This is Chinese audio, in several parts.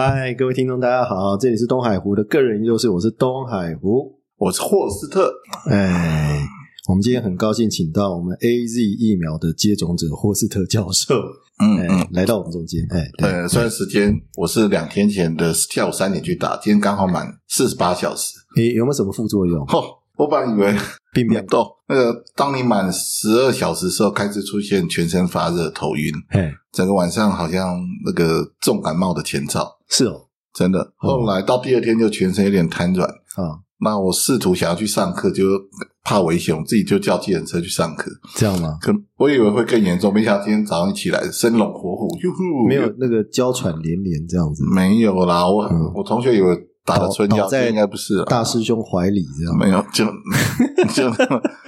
嗨，各位听众，大家好，这里是东海湖的个人研究室，我是东海湖。我是霍斯特，哎，我们今天很高兴请到我们 A Z 疫苗的接种者霍斯特教授，哎嗯嗯，，来到我们中间。哎，对，虽然时间，我是两天前的下午三点去打，今天刚好满四十八小时。你有没有什么副作用？吼、我本来以为病变？痘，那个当你满十二小时时候，开始出现全身发热、头晕，嘿，整个晚上好像那个重感冒的前兆，是哦，真的。后来到第二天就全身有点瘫软，啊，那我试图想要去上课，就怕危险，我自己就叫计程车去上课。这样吗？可我以为会更严重，没想到今天早上一起来生龙活虎，哟呼，没有那个娇喘连连这样子，没有啦，我、嗯。我同学以为打了春药，应该不是啦大师兄怀里这样。没有，就就，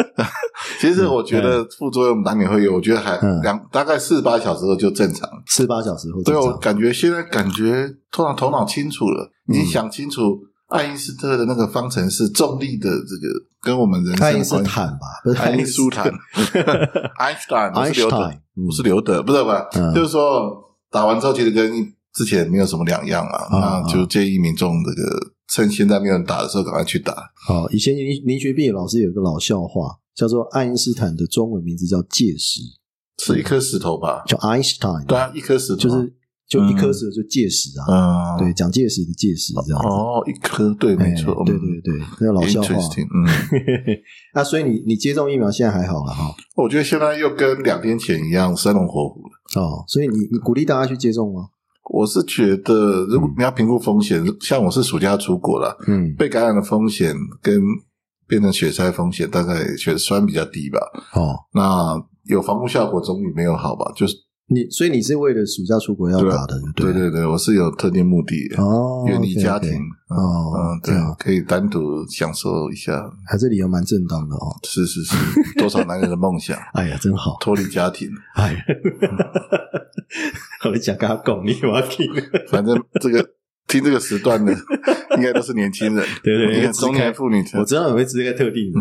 其实我觉得副作用难免会有，我觉得还嗯两大概四十八小时后就正常。四十八小时后对，正常。我感觉现在感觉突然头脑清楚了，已经嗯想清楚爱因斯特的那个方程式重力的这个跟我们人生爱因斯。坦吧，不是爱因斯坦，爱因斯坦不是刘德不是刘德，不是吧？嗯就是说打完之后，其实跟之前没有什么两样啊。啊那就建议民众这个趁现在没有人打的时候，赶快去打。好，以前林林学斌老师有一个老笑话，叫做爱因斯坦的中文名字叫介石，是一颗石头吧？叫 Einstein，对啊，一颗石头就是就一颗石头就介石啊，嗯，对，蒋介石的介石这样子。哦，一颗对，哎没错，对嗯对对，那个老笑话。嗯，那所以你你接种疫苗现在还好了哈？我觉得现在又跟两天前一样生龙活虎了。哦，所以你你鼓励大家去接种吗？我是觉得，如果你要评估风险，像我是暑假出国了，嗯，被感染的风险跟变成血栓风险，大概血栓比较低吧。哦，那有防护效果总比没有好吧？就是你所以你是为了暑假出国要打的，对了对对对，我是有特定目的，哦，远离家庭，嗯哦嗯，对这样，可以单独享受一下。还这理由蛮正当的哦。是是是，多少男人的梦想，哎呀，真好，脱离家庭。哎，我讲跟他讲，你我要听。反正这个听这个时段的，应该都是年轻人，对对你看中年妇女，我知道你会是一个特定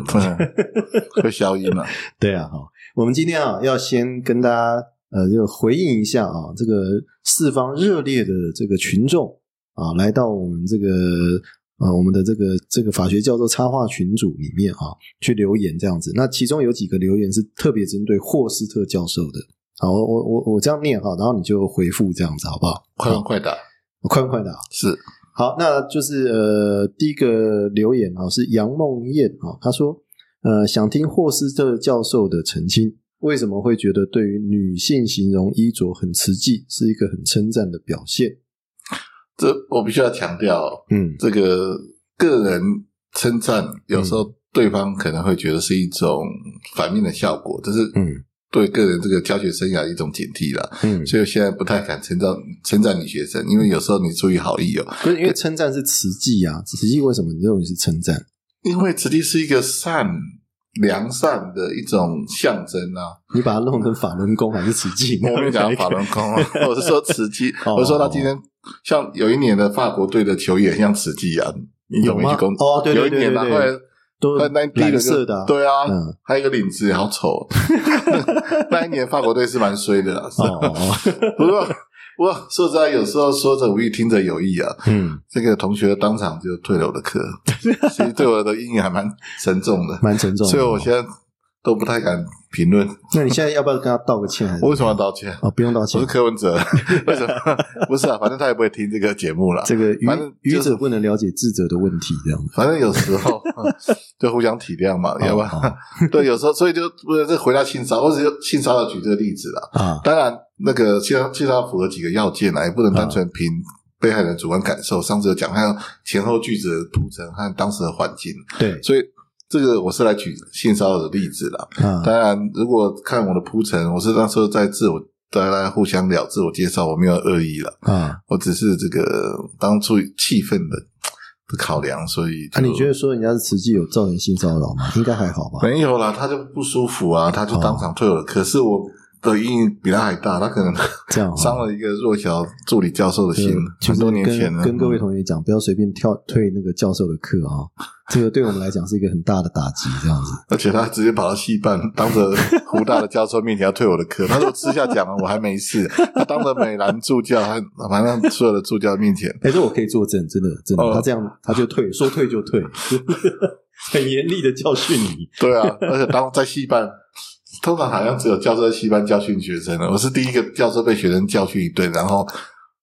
会消音了。对啊，好，我们今天啊要先跟大家呃就回应一下啊，这个四方热烈的这个群众啊，来到我们这个呃我们的这个这个法学教授插画群组里面啊，去留言这样子。那其中有几个留言是特别针对霍斯特教授的。好，我我我我这样念哈，然后你就回复这样子，好不好？快问快答，快问快的。是好，那就是呃，第一个留言啊、是杨梦燕啊、他说呃，想听霍斯特教授的澄清，为什么会觉得对于女性形容衣着很实际，是一个很称赞的表现？这我必须要强调，嗯这个个人称赞有时候对方可能会觉得是一种反面的效果，这是嗯对个人这个教学生涯一种警惕了。嗯，所以我现在不太敢称赞称赞女学生，因为有时候你出于好意哦，不是因为称赞是实际啊，实际为什么你认为是称赞？因为此地是一个善良善的一种象征啊。你把它弄成法轮功还是慈济？我没有讲 法轮功啊，我是说慈济。哦我是说他今天像有一年的法国队的球员像慈济啊，你有吗？哦对对有一年啊，对对后来都那那第一个的啊对啊，嗯还有一个领子好丑。那一年法国队是蛮衰的啦，是哦哦哦，不过不过说实在，有时候说者无意，听者有意啊。嗯，这个同学当场就退了我的课，其实对我的阴影还蛮沉重的，蛮沉重的。所以我现在都不太敢评论。那你现在要不要跟他道个歉？还 是我为什么要道歉？哦，不用道歉我是。柯文哲，为什么？不是啊，反正他也不会听这个节目了。这个愚反正就是愚者不能了解智者的问题，这样子。反正有时候 嗯就互相体谅嘛，要不哦然对，有时候所以就不是这回到性骚扰，我只是性骚扰举这个例子了。啊，当然，那个性骚性骚扰符合几个要件啊，也不能单纯凭被害人主观感受。上次有讲，还有前后句子的铺陈和当时的环境，对所以这个我是来举性骚扰的例子啦。啊，当然，如果看我的铺陈，我是那时候在自我大家互相聊自我介绍，我没有恶意了，啊，我只是这个当初气氛的的考量，所以那、就你觉得说人家是慈济有造成性骚扰吗？应该还好吧？没有啦，他就不舒服啊，他就当场退我的课。可是我的阴影比他还大，他可能 这样啊伤了一个弱小助理教授的心，就是很多年前呢。跟跟各位嗯同学讲，不要随便跳退那个教授的课啊，这个对我们来讲是一个很大的打击，这样子。而且他直接跑到戏班，当着湖大的教授面前要退我的课。他说私下讲了，我还没事。他当着美兰助教，还反正所有的助教面前，哎，这我可以作证，真的真的，哦他这样他就退，说退就退，很严厉的教训你。对啊，而且当在戏班，通常好像只有教授在戏班教训学生了。我是第一个教授被学生教训一顿，然后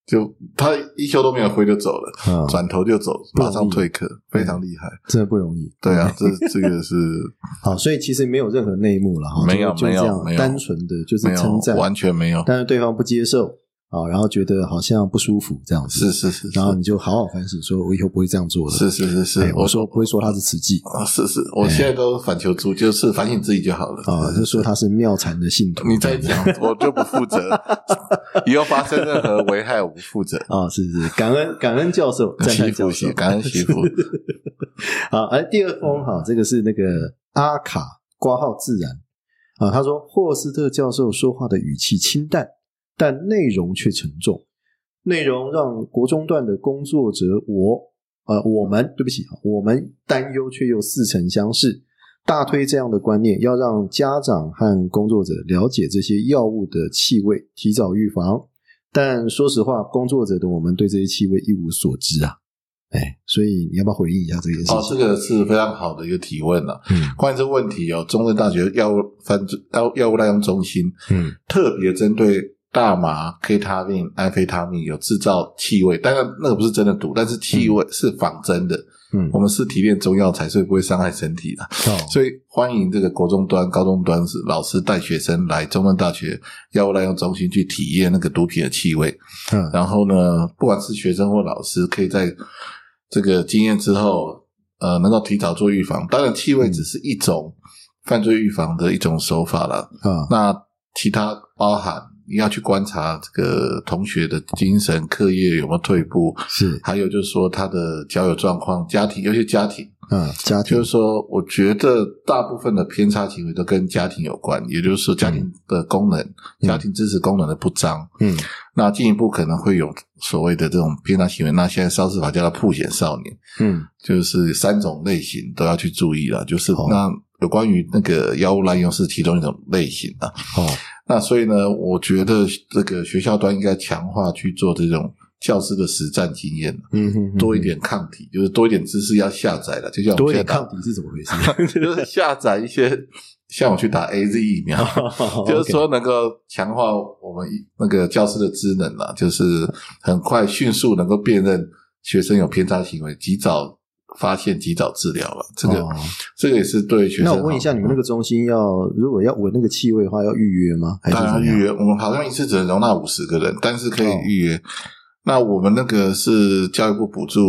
就他一休都没有回就走了，啊，转头就走，马上退课，非常厉害。真的不容易。对啊，这这个是 好，所以其实没有任何内幕了哈，没有就就这样没有单纯的就是没有，称赞，完全没有。但是对方不接受啊，然后觉得好像不舒服这样子，是是是，然后你就好好反省，说我以后不会这样做了。是是是是哎，我我说不会说他是慈济啊，是是，我现在都反求诸，就是反省自己就好了啊，就说他是妙禅的信徒。你再讲，我就不负责。以后发生任何危害，我不负责。啊，是是，感恩感恩教授，赞媳叹教授，感恩媳妇。好，而第二封哈，这个是那个阿卡挂号自然啊，他说霍斯特教授说话的语气清淡，但内容却沉重，内容让国中段的工作者我呃我们对不起啊，我们担忧却又似曾相识。大推这样的观念，要让家长和工作者了解这些药物的气味，提早预防。但说实话，工作者的我们对这些气味一无所知啊。哎，所以你要不要回应一下这件事情？哦，这个是非常好的一个提问了。嗯关于这个问题哦，中正大学药物犯罪药药物滥用中心嗯特别针对大麻、K 他命、安非他命有制造气味，当然那个不是真的毒，但是气味是仿真的。嗯，我们是提炼中药材，所以不会伤害身体的。哦所以欢迎这个国中端、高中端是老师带学生来中正大学药物滥用中心去体验那个毒品的气味。嗯然后呢，不管是学生或老师，可以在这个经验之后，呃，能够提早做预防。当然，气味只是一种犯罪预防的一种手法了。啊那其他包含你要去观察这个同学的精神、课业有没有退步，是还有就是说他的交友状况、家庭，尤其家庭。嗯家庭就是说，我觉得大部分的偏差行为都跟家庭有关，也就是说，家庭的功能、家庭支持功能的不彰。嗯那进一步可能会有所谓的这种偏差行为。那现在烧司法叫它破险少年，嗯就是三种类型都要去注意了。就是哦那有关于那个药物滥用是其中一种类型啊。哦那所以呢，我觉得这个学校端应该强化去做这种教师的实战经验，嗯哼多一点抗体，就是多一点知识要下载了。就像我多一点抗体是怎么回事？就是下载一些，像我去打 A Z 疫苗，就是说能够强化我们那个教师的职能啦，就是很快迅速能够辨认学生有偏差行为，及早发现、及早治疗了。这个、哦这个也是对学生。那我问一下，你们那个中心要如果要闻那个气味的话，要预约吗？还是预约，我们好像一次只能容纳五十个人，但是可以哦预约。那我们那个是教育部补助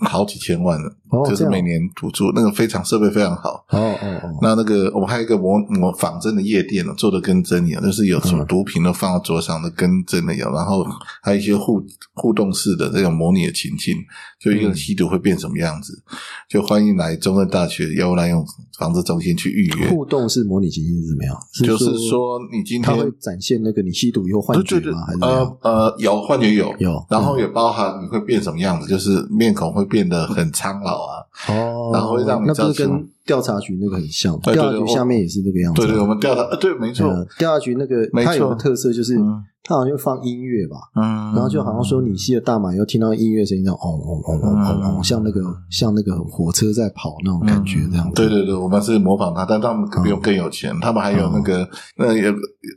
好几千万的，哦就是每年补助，那个非常设备非常好。哦哦哦，那那个我们还有一个模模仿真的夜店呢，做的跟真一样，就是有什么嗯毒品都放到桌上的，跟真的一样。然后还有一些互互动式的这种模拟的情境，就一个人吸毒会变什么样子，就欢迎来中正大学药物滥用防治中心去预约。互动式模拟情境是怎么样？就是说，你今天它会展现那个你吸毒以后幻觉对对对吗？呃呃，有幻觉有有然后也包含你会变什么样子，就是面孔会变得很苍老啊。哦，然后会让你那不是跟调查局那个很像吗？调查局下面也是这个样子啊。对对，我们调查，呃对，没错，呃调查局那个它有个特色就是嗯，它好像就放音乐吧，嗯，然后就好像说你吸了大麻以后听到音乐声音，这样嗡嗡嗡嗡嗡嗡，嗯。像那个像那个火车在跑那种感觉这样。子。对对对，我们是模仿他，但他们比我更有钱，他们还有那个那也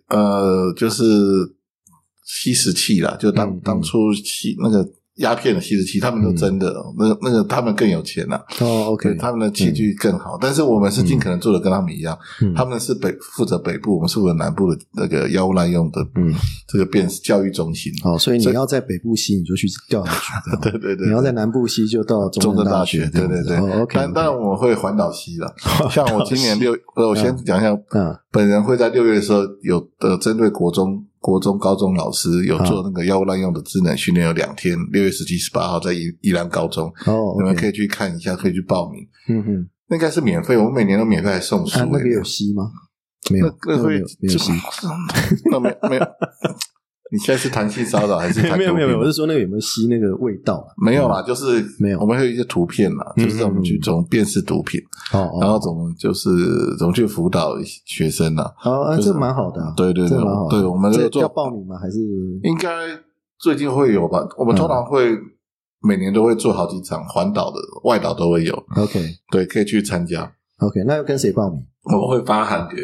呃，就是吸食器啦，就当当初吸那个鸦片的吸食器，他们都真的，那个那个他们更有钱啦，哦，OK，他们的器具更好，但是我们是尽可能做的跟他们一样，嗯。他们是北负责北部，我们是负责南部的那个药物滥用的嗯，这个辨识教育中心。哦，所以你要在北部吸，你就去调查局，对对对，你要在南部吸就到中正大正学学，，对对对。哦，OK，但但我们会环岛吸了，像我今年六，呃我先讲一下，嗯。本人会在六月的时候有的针对国中、国中、高中老师有做那个药物滥用的智能训练，有两天，六月十七、十八号在宜宜兰高中，哦，你们可以，去看一下，可以去报名，嗯哼，那应该是免费，我们每年都免费来送书、啊，那个欸。有吸吗？没有，那会没有吸，那没没有。你现在是谈性骚扰还是 没有没有没有？我是说那个有没有吸那个味道啊？没有啦，就是没有。我们会有一些图片嘛，就是我们去怎么辨识毒品，哦，然后怎么就是怎么去辅导学生啊？哦，这蛮好的，对对对，对，我们这做要报名吗？还是应该最近会有吧？我们通常会每年都会做好几场环岛的，外岛都会有。OK，对，可以去参加。OK，那要跟谁报名？我们会发函给。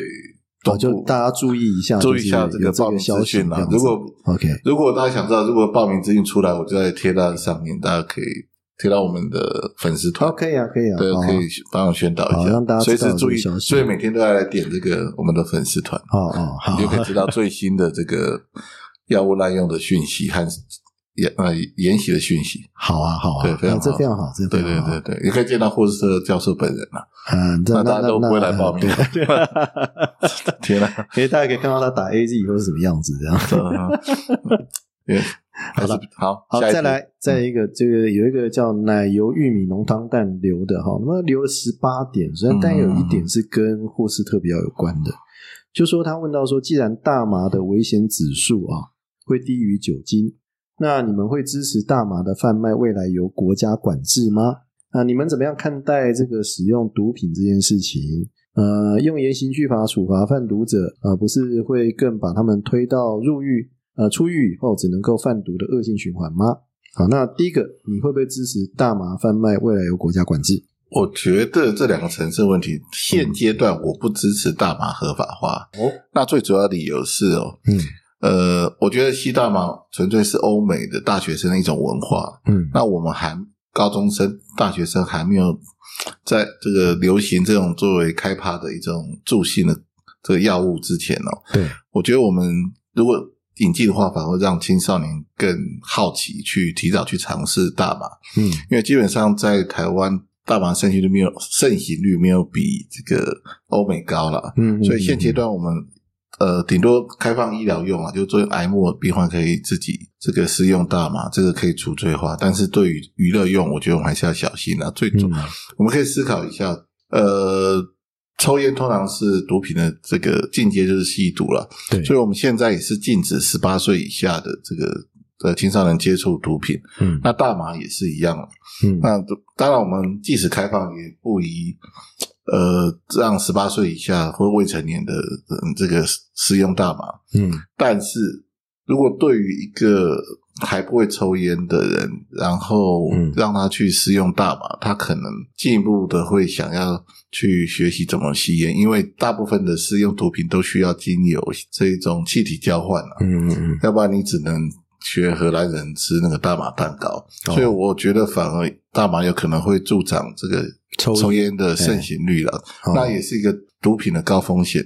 哦，就大家注意一下，注意一下这个报名资讯啦。如果 OK，如果大家想知道，如果报名资讯出来，我就在贴到上面，大家可以贴到我们的粉丝团。可以啊，可以啊，对，可以帮我宣导一下，让大家随时注意，所以每天都要来点这个我们的粉丝团。哦哦，好，你就可以知道最新的这个药物滥用的讯息和。研呃研习的讯息，好啊好啊，对，非常这非常好，这对对对对，也可以见到霍斯特教授本人了。嗯，那大家都不会来报名。天哪！可以大家可以看到他打 A Z 以后是什么样子，这样子。好了，好好，再来再一个，这个有一个叫奶油玉米浓汤蛋留的哈，那么留了十八点，虽然但有一点是跟霍斯特比较有关的，就说他问到说，既然大麻的危险指数啊会低于酒精。那你们会支持大麻的贩卖未来由国家管制吗？啊，你们怎么样看待这个使用毒品这件事情？呃，用严刑峻法处罚贩毒者，啊，不是会更把他们推到入狱？呃，出狱以后只能够贩毒的恶性循环吗？好，那第一个，你会不会支持大麻贩卖未来由国家管制？我觉得这两个层次问题，现阶段我不支持大麻合法化。哦，那最主要理由是哦，嗯。呃，我觉得吸大麻纯粹是欧美的大学生的一种文化。嗯，那我们还高中生、大学生还没有在这个流行这种作为开趴的一种助兴的这个药物之前哦，对，我觉得我们如果引进的话，反而让青少年更好奇，去提早去尝试大麻。嗯，因为基本上在台湾，大麻盛行率没有盛行率没有比这个欧美高了。嗯，所以现阶段我们。呃，顶多开放医疗用啊，就作为癌末病患可以自己这个使用大麻，这个可以除罪化。但是对于娱乐用，我觉得我们还是要小心啊。最重，我们可以思考一下，呃，抽烟通常是毒品的这个进阶就是吸毒了，对，所以我们现在也是禁止十八岁以下的这个呃青少年接触毒品。嗯，那大麻也是一样。嗯，那当然我们即使开放，也不宜。呃，让十八岁以下或未成年的人这个使用大麻，嗯，但是如果对于一个还不会抽烟的人，然后让他去使用大麻，他可能进一步的会想要去学习怎么吸烟，因为大部分的试用毒品都需要经由这一种气体交换了，嗯嗯嗯，要不然你只能学荷兰人吃那个大麻蛋糕，所以我觉得反而大麻有可能会助长这个。抽烟的盛行率了，那也是一个毒品的高风险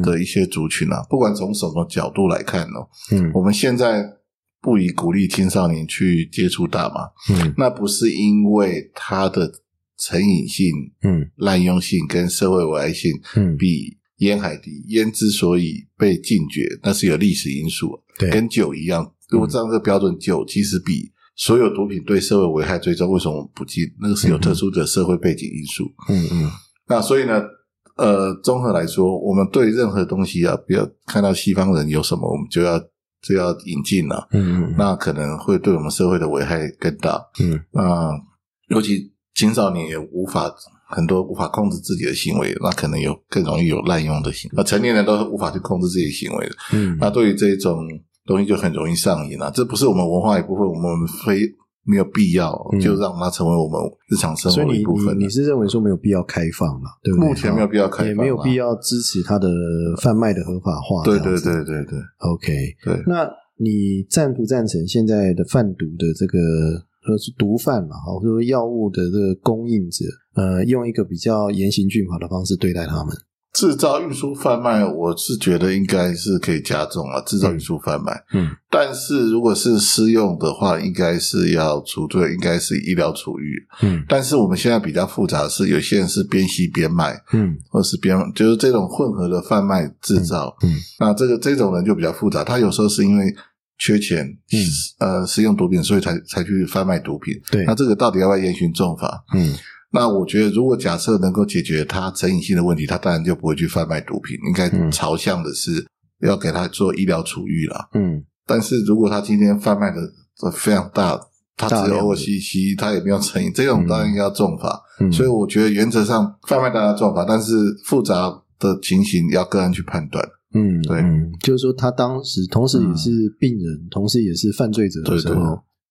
的一些族群啊。不管从什么角度来看哦，嗯，我们现在不宜鼓励青少年去接触大麻，嗯，那不是因为它的成瘾性、嗯，滥用性跟社会危害性，嗯，比烟还低。烟之所以被禁绝，那是有历史因素，对，跟酒一样。如果照这个标准，酒其实比。所有毒品对社会危害最重，为什么不禁？那个是有特殊的社会背景因素。嗯嗯。那所以呢，呃，综合来说，我们对任何东西啊，不要看到西方人有什么，我们就要就要引进了。嗯嗯。那可能会对我们社会的危害更大。嗯。那尤其青少年也无法很多无法控制自己的行为，那可能有更容易有滥用的行为。那成年人都无法去控制自己的行为的。嗯。那对于这种。东西就很容易上瘾了，这不是我们文化一部分，我们非没有必要就让它成为我们日常生活的一部分。你是认为说没有必要开放嘛？对不对？目前没有必要开放，也没有必要支持它的贩卖的合法化。对对对对对，OK。对，那你赞不赞成现在的贩毒的这个，说是毒贩嘛，或者说药物的这个供应者，呃，用一个比较严刑峻法的方式对待他们？制造、运输、贩卖，我是觉得应该是可以加重啊。制造、运输、贩卖，嗯，但是如果是私用的话，应该是要除罪，应该是医疗处遇，嗯。但是我们现在比较复杂的是，有些人是边吸边卖，嗯，或是边就是这种混合的贩卖制造，嗯。那这个这种人就比较复杂，他有时候是因为缺钱，嗯，呃，使用毒品，所以才才去贩卖毒品。对，那这个到底要不要严刑重罚？嗯。那我觉得，如果假设能够解决他成瘾性的问题，他当然就不会去贩卖毒品，应该朝向的是要给他做医疗处遇了。嗯，但是如果他今天贩卖的非常大，他只有大量的偶尔吸吸，他也没有成瘾，这种当然应该要重罚。嗯所以我觉得原则上贩卖大家重罚，但是复杂的情形要个人去判断。嗯，对嗯，就是说他当时同时也是病人，同时也是犯罪者的时对对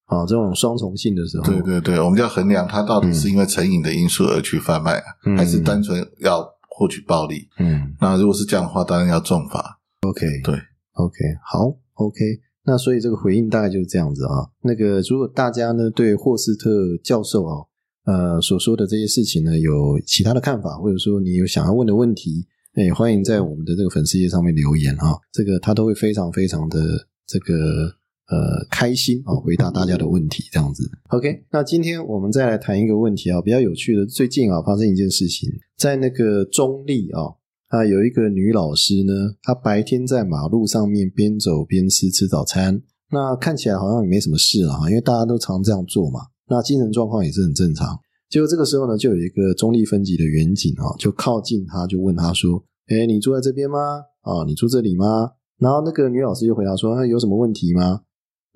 候，啊，这种双重性的时候，对对对，我们就要衡量它到底是因为成瘾的因素而去贩卖，嗯还是单纯要获取暴利。嗯。那如果是这样的话，当然要重罚。，OK，对，OK，好，OK，那所以这个回应大概就是这样子啊。那个如果大家呢对霍斯特教授啊，呃所说的这些事情呢有其他的看法，或者说你有想要问的问题，也，欢迎在我们的这个粉丝页上面留言啊，这个他都会非常非常的这个呃开心啊，回答大家的问题这样子。OK，那今天我们再来谈一个问题啊，比较有趣的，最近啊发生一件事情，在那个中立啊。啊，有一个女老师呢，她白天在马路上面边走边吃吃早餐，那看起来好像也没什么事了啊，因为大家都常这样做嘛。那精神状况也是很正常。结果这个时候呢，就有一个中立分级的远警啊，就靠近她，就问她说：“哎，你住在这边吗？啊，你住这里吗？”然后那个女老师就回答说：“那有什么问题吗？”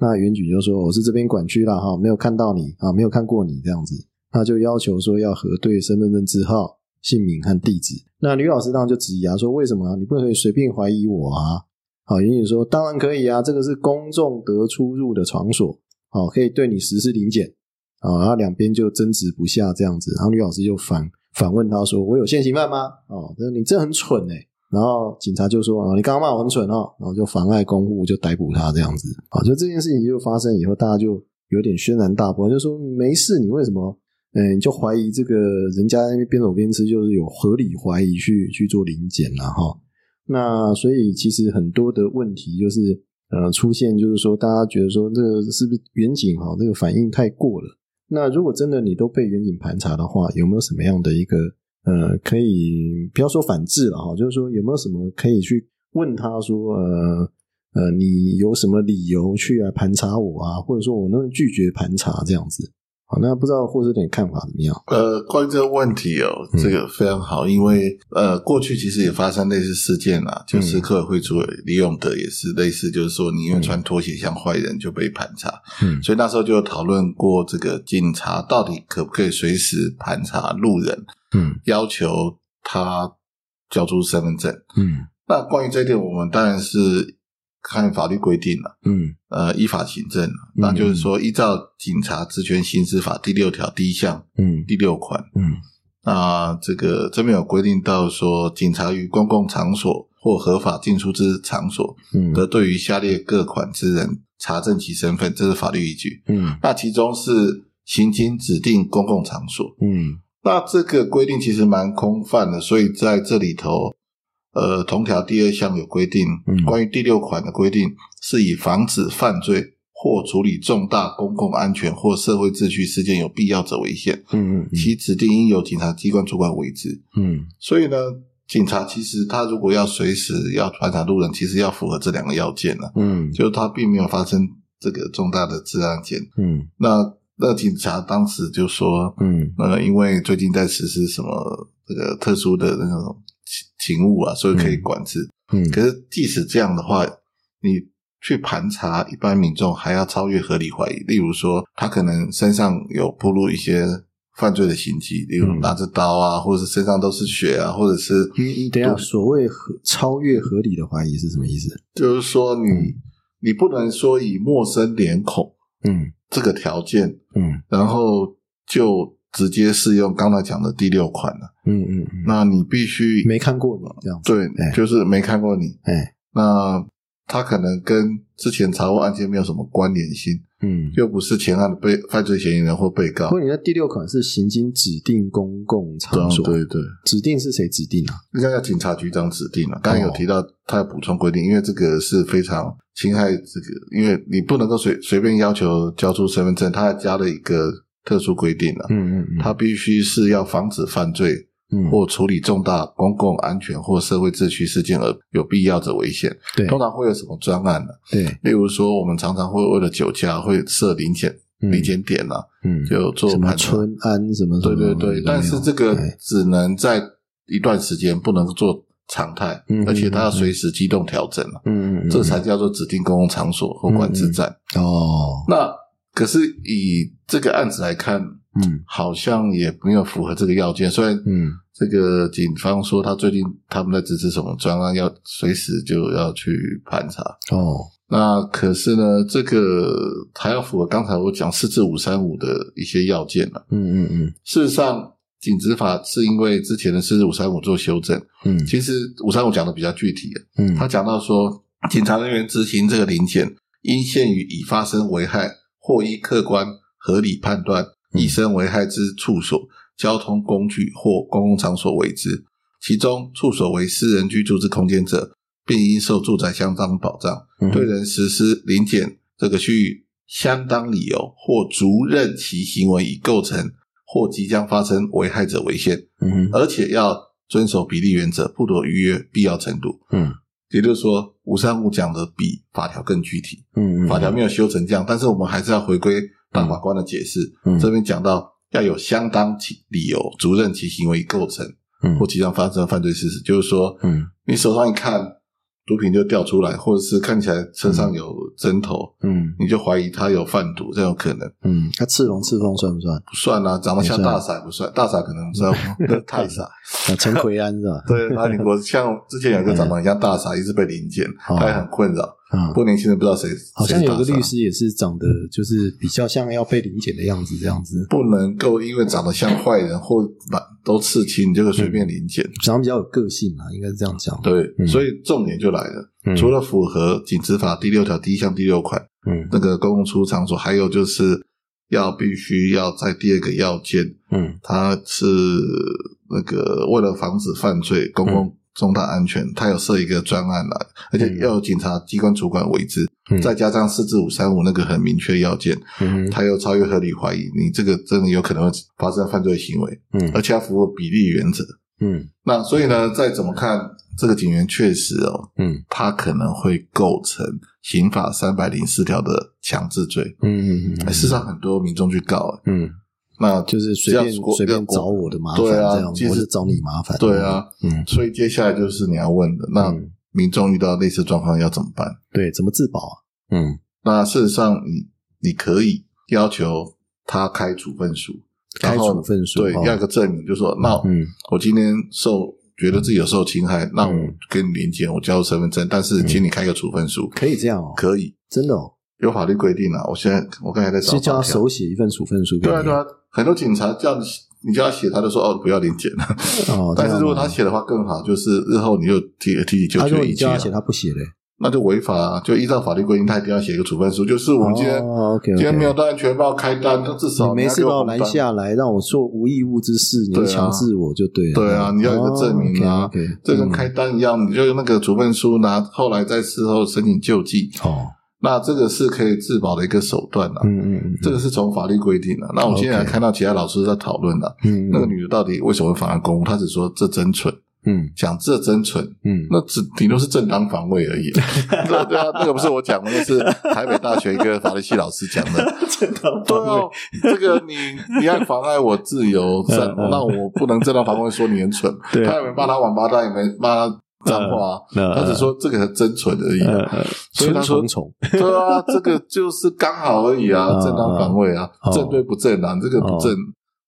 那远警就说：“我是这边管区啦，哈，没有看到你啊，没有看过你这样子。”那就要求说要核对身份证字号、姓名和地址。那女老师当然就质疑啊，说为什么啊你不可以随便怀疑我啊？好，远景说当然可以啊，这个是公众得出入的场所，好，可以对你实施临检啊。然后两边就争执不下这样子，然后女老师就反反问他说：“我有现行犯吗？”哦，这你这很蠢哎、然后警察就说：“啊，你刚刚骂我很蠢哦。”然后就妨碍公务，就逮捕他这样子。啊，就这件事情就发生以后，大家就有点轩然大波，就说没事，你为什么？嗯，就怀疑这个人家那边边走边吃，就是有合理怀疑去去做临检了哈。那所以其实很多的问题就是呃出现，就是说大家觉得说这个是不是远景哈，这个反应太过了。那如果真的你都被远景盘查的话，有没有什么样的一个呃可以不要说反制了哈，就是说有没有什么可以去问他说呃呃你有什么理由去来盘查我啊，或者说我能不能拒绝盘查这样子？好，那不知道霍士点看法怎么样？呃，关于这个问题哦，嗯。这个非常好，因为呃，过去其实也发生类似事件啦，就是嗯。科委会主委李永德也是类似，就是说你因为穿拖鞋像坏人就被盘查，嗯。所以那时候就讨论过这个警察到底可不可以随时盘查路人，嗯。要求他交出身份证。嗯。那关于这一点，我们当然是看法律规定了，嗯。呃，依法行政，那就是说依照《警察职权行使法》第六条第一项嗯。第六款。嗯。那这个这边有规定到说，警察于公共场所或合法进出之场所，嗯。得对于下列各款之人查证其身份，这是法律依据。嗯。那其中是行经指定公共场所，嗯。那这个规定其实蛮空泛的，所以在这里头，呃，同条第二项有规定，嗯关于第六款的规定是以防止犯罪或处理重大公共安全或社会秩序事件有必要者为限。嗯嗯其指定应由警察机关主管为之。嗯所以呢，警察其实他如果要随时要盘查路人，其实要符合这两个要件呢、嗯就是他并没有发生这个重大的治安案件。嗯那那警察当时就说，嗯呃，因为最近在实施什么这个特殊的那种勤勤务啊，所以可以管制。嗯可是即使这样的话，你去盘查一般民众还要超越合理怀疑，例如说他可能身上有暴露一些犯罪的行迹，例如嗯。拿着刀啊，或者是身上都是血啊，或者是你你等一下，所谓合超越合理的怀疑是什么意思？就是说你、嗯。你不能说以陌生脸孔嗯。这个条件，嗯。然后就直接适用刚才讲的第六款了。嗯嗯嗯，那你必须没看过你这样子，对哎，就是没看过你，哎那他可能跟之前查获案件没有什么关联性，嗯。又不是前案的被犯罪嫌疑人或被告不。过你的第六款是行经指定公共场所，对对，指定是谁指定啊？应该要警察局长指定了。刚才有提到他要补充规定，因为这个是非常侵害这个，因为你不能够随随便要求交出身份证，他还加了一个特殊规定了，嗯嗯嗯，它必须是要防止犯罪嗯或处理重大公共安全或社会秩序事件而有必要者危险。对通常会有什么专案呢？对，例如说，我们常常会为了酒驾会设临检临检点啊，嗯，就做什么。春安什么什么对对对，但是这个哎只能在一段时间，不能做常态，嗯而且它要随时机动调整嗯嗯，这才叫做指定公共场所或管制站。哦，那可是以这个案子来看，嗯。好像也没有符合这个要件。虽然嗯。这个警方说他最近他们在支持什么专案，要随时就要去盘查。哦，那可是呢，这个还要符合刚才我讲四至五三五的一些要件了。嗯嗯嗯。事实上，警执法是因为之前的四至五三五做修正，嗯。其实五三五讲的比较具体，嗯，他讲到说，警察人员执行这个临检，应限于已发生危害或依客观合理判断以生危害之处所、交通工具或公共场所为之，其中处所为私人居住之空间者，并应受住宅相当保障。嗯对人实施临检这个区域相当理由或足任其行为已构成或即将发生危害者为限，嗯而且要遵守比例原则，不得逾越必要程度。嗯也就是说，五三五讲的比法条更具体，嗯，法条没有修成这样，但是我们还是要回归大法官的解释。嗯。这边讲到要有相当其理由，足认其行为构成嗯。或即将发生犯罪事实，就是说，嗯。你手上一看毒品就掉出来，或者是看起来身上有针头，嗯你就怀疑他有贩毒，这有可能嗯，他赤龙赤凤算不算？不算啊，长得像大傻不算，大傻可能知道 那太傻。啊，陈奎安是吧？对，那你我像之前有一个长得很像大傻，一直被临检，哦他也很困扰。啊不，过年轻人不知道谁，好像有个律师也是长得就是比较像要被临检的样子，这样子，不能够因为长得像坏人或满都刺青，你就可以随便临检。长得比较有个性啊，应该是这样讲。对，嗯。所以重点就来了。嗯。除了符合《警执法》第六条第一项第六款嗯。那个公共出入场所，还有就是要必须要在第二个要件，嗯。它是那个为了防止犯罪、公共重大安全，他有设一个专案来，而且要有警察机关主管为之，嗯。再加上四至五三五那个很明确要件，嗯它又超越合理怀疑，你这个真的有可能会发生犯罪行为，嗯。而且要符合比例原则。嗯。那所以呢，再怎么看这个警员确实哦，嗯。他可能会构成刑法三百零四条的强制罪。嗯嗯事实上，很多民众去告，嗯，那就是随便随便找我的麻烦，对啊我是找你麻烦。对啊，嗯，所以接下来就是你要问的，那嗯民众遇到类似状况要怎么办？对，怎么自保啊？嗯，那事实上你，你可以要求他开处分书，开处分书对，哦要个证明，就说那嗯我今天受觉得自己有受侵害，那我嗯跟你连接，我交身份证，但是请你开个处分书，可以这样哦，可以真的哦，有法律规定啊。我现在我刚才在找是叫他手写一份处分书。对啊对啊，很多警察叫你你叫他写，他就说哦不要临检了。哦，但是如果他写，的话更好，就是日后你就提提起就他如决一切啊果你叫他写，他不写嘞，那就违法啊！就依照法律规定，他一定要写一个处分书，就是我们今天。今天没有到安全帽开单，那至少你没事把我拦下来，让我做无义务之事，你就强制我就对了。对啊，你要有一个证明啊这跟开单一样，你就用那个处分书拿，后来在事后申请救济，哦，那这个是可以自保的一个手段啊。嗯嗯嗯，这个是从法律规定的。那我们今天还看到其他老师在讨论的，嗯那个女的到底为什么会妨碍公务？她只说这真蠢，嗯讲这真蠢，嗯，那只顶多是正当防卫而已。对对啊，那个不是我讲的，那是台北大学一个法律系老师讲的。正当对哦，这个你你要妨碍我自由，那我不能正当防卫说你很蠢。对他也没骂他王八蛋，也没骂他脏话。啊，嗯他只说这个很真蠢而已所以他说虫虫，对啊，这个就是刚好而已啊，嗯 正当防卫啊哦，正对不正啊，这个不正，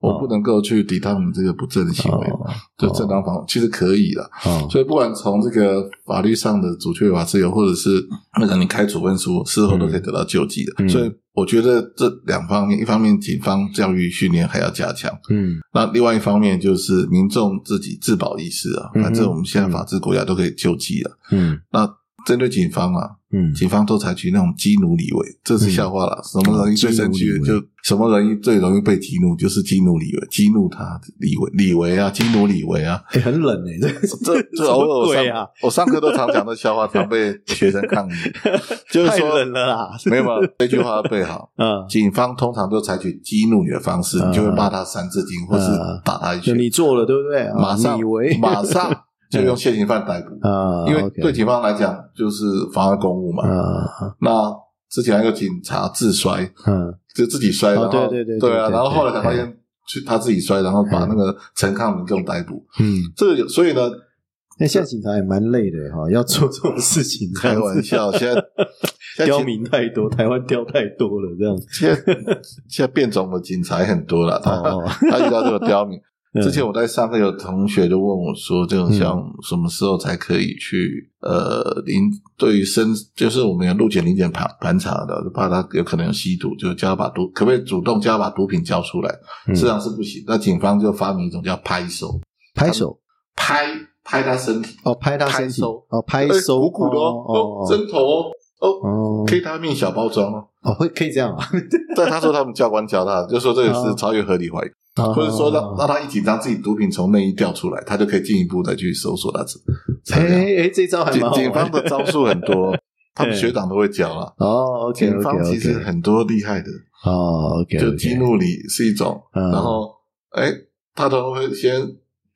我不能够去抵抗你这个不正的行为，哦就正当防其实可以的。哦，所以不管从这个法律上的阻却违法自由，或者是那个你开处分书，事后都可以得到救济的。嗯所以我觉得这两方面，一方面警方教育训练还要加强，嗯那另外一方面就是民众自己自保意识啊。反正我们现在法治国家都可以救济了。嗯那针对警方啊，嗯，警方都采取那种激怒李维，这是笑话了。什么人最生气就什么人最容易被激怒，就是激怒李维，激怒他李维李维啊，激怒李维啊。哎，很冷哎，这这这偶尔我上啊，我上课都常讲的笑话，常被学生抗议。就是太说冷了啦，没有没有，这句话要背好。嗯，警方通常都采取激怒你的方式，嗯你就会骂他三字经，或是打他一就拳，你做了对不对？啊马上马上就用现行犯逮捕。啊，因为对警方来讲，就是妨碍公务嘛。啊，那之前还有警察自摔，嗯，就自己摔，然后对对对对啊，然后后来才发现去他自己摔，然后把那个陈康明这种逮捕。嗯，这个所以呢，那现在警察也蛮累的哈，要做这种事情，开玩笑，现在现在 刁民太多，台湾刁太多了，这样。现在现在变种的警察也很多了，他哦他遇到这个刁民。嗯。之前我在上课，有同学就问我说：“这种像什么时候才可以去呃临对于身就是我们有路检临检盘盘查的，就怕他有可能有吸毒，就叫他把毒可不可以主动叫他把毒品交出来？嗯。实际上是不行。那警方就发明一种叫拍手，拍手？拍拍他身体，哦，拍他身体。哦，拍哎收鼓鼓的哦针头哦，哦哦。K 他命小包装哦。哦，会可以这样啊，对，他说他们教官教他，就说这个是超越合理怀疑。或者说让让他一紧张，自己毒品从内衣掉出来，他就可以进一步再去搜索他。哎哎哎，这招还警警方的招数很多，他们 学长都会教了。哦，OK 警方其实很多厉害的，哦，OK，就激怒你是一种，嗯。然后哎，他都会先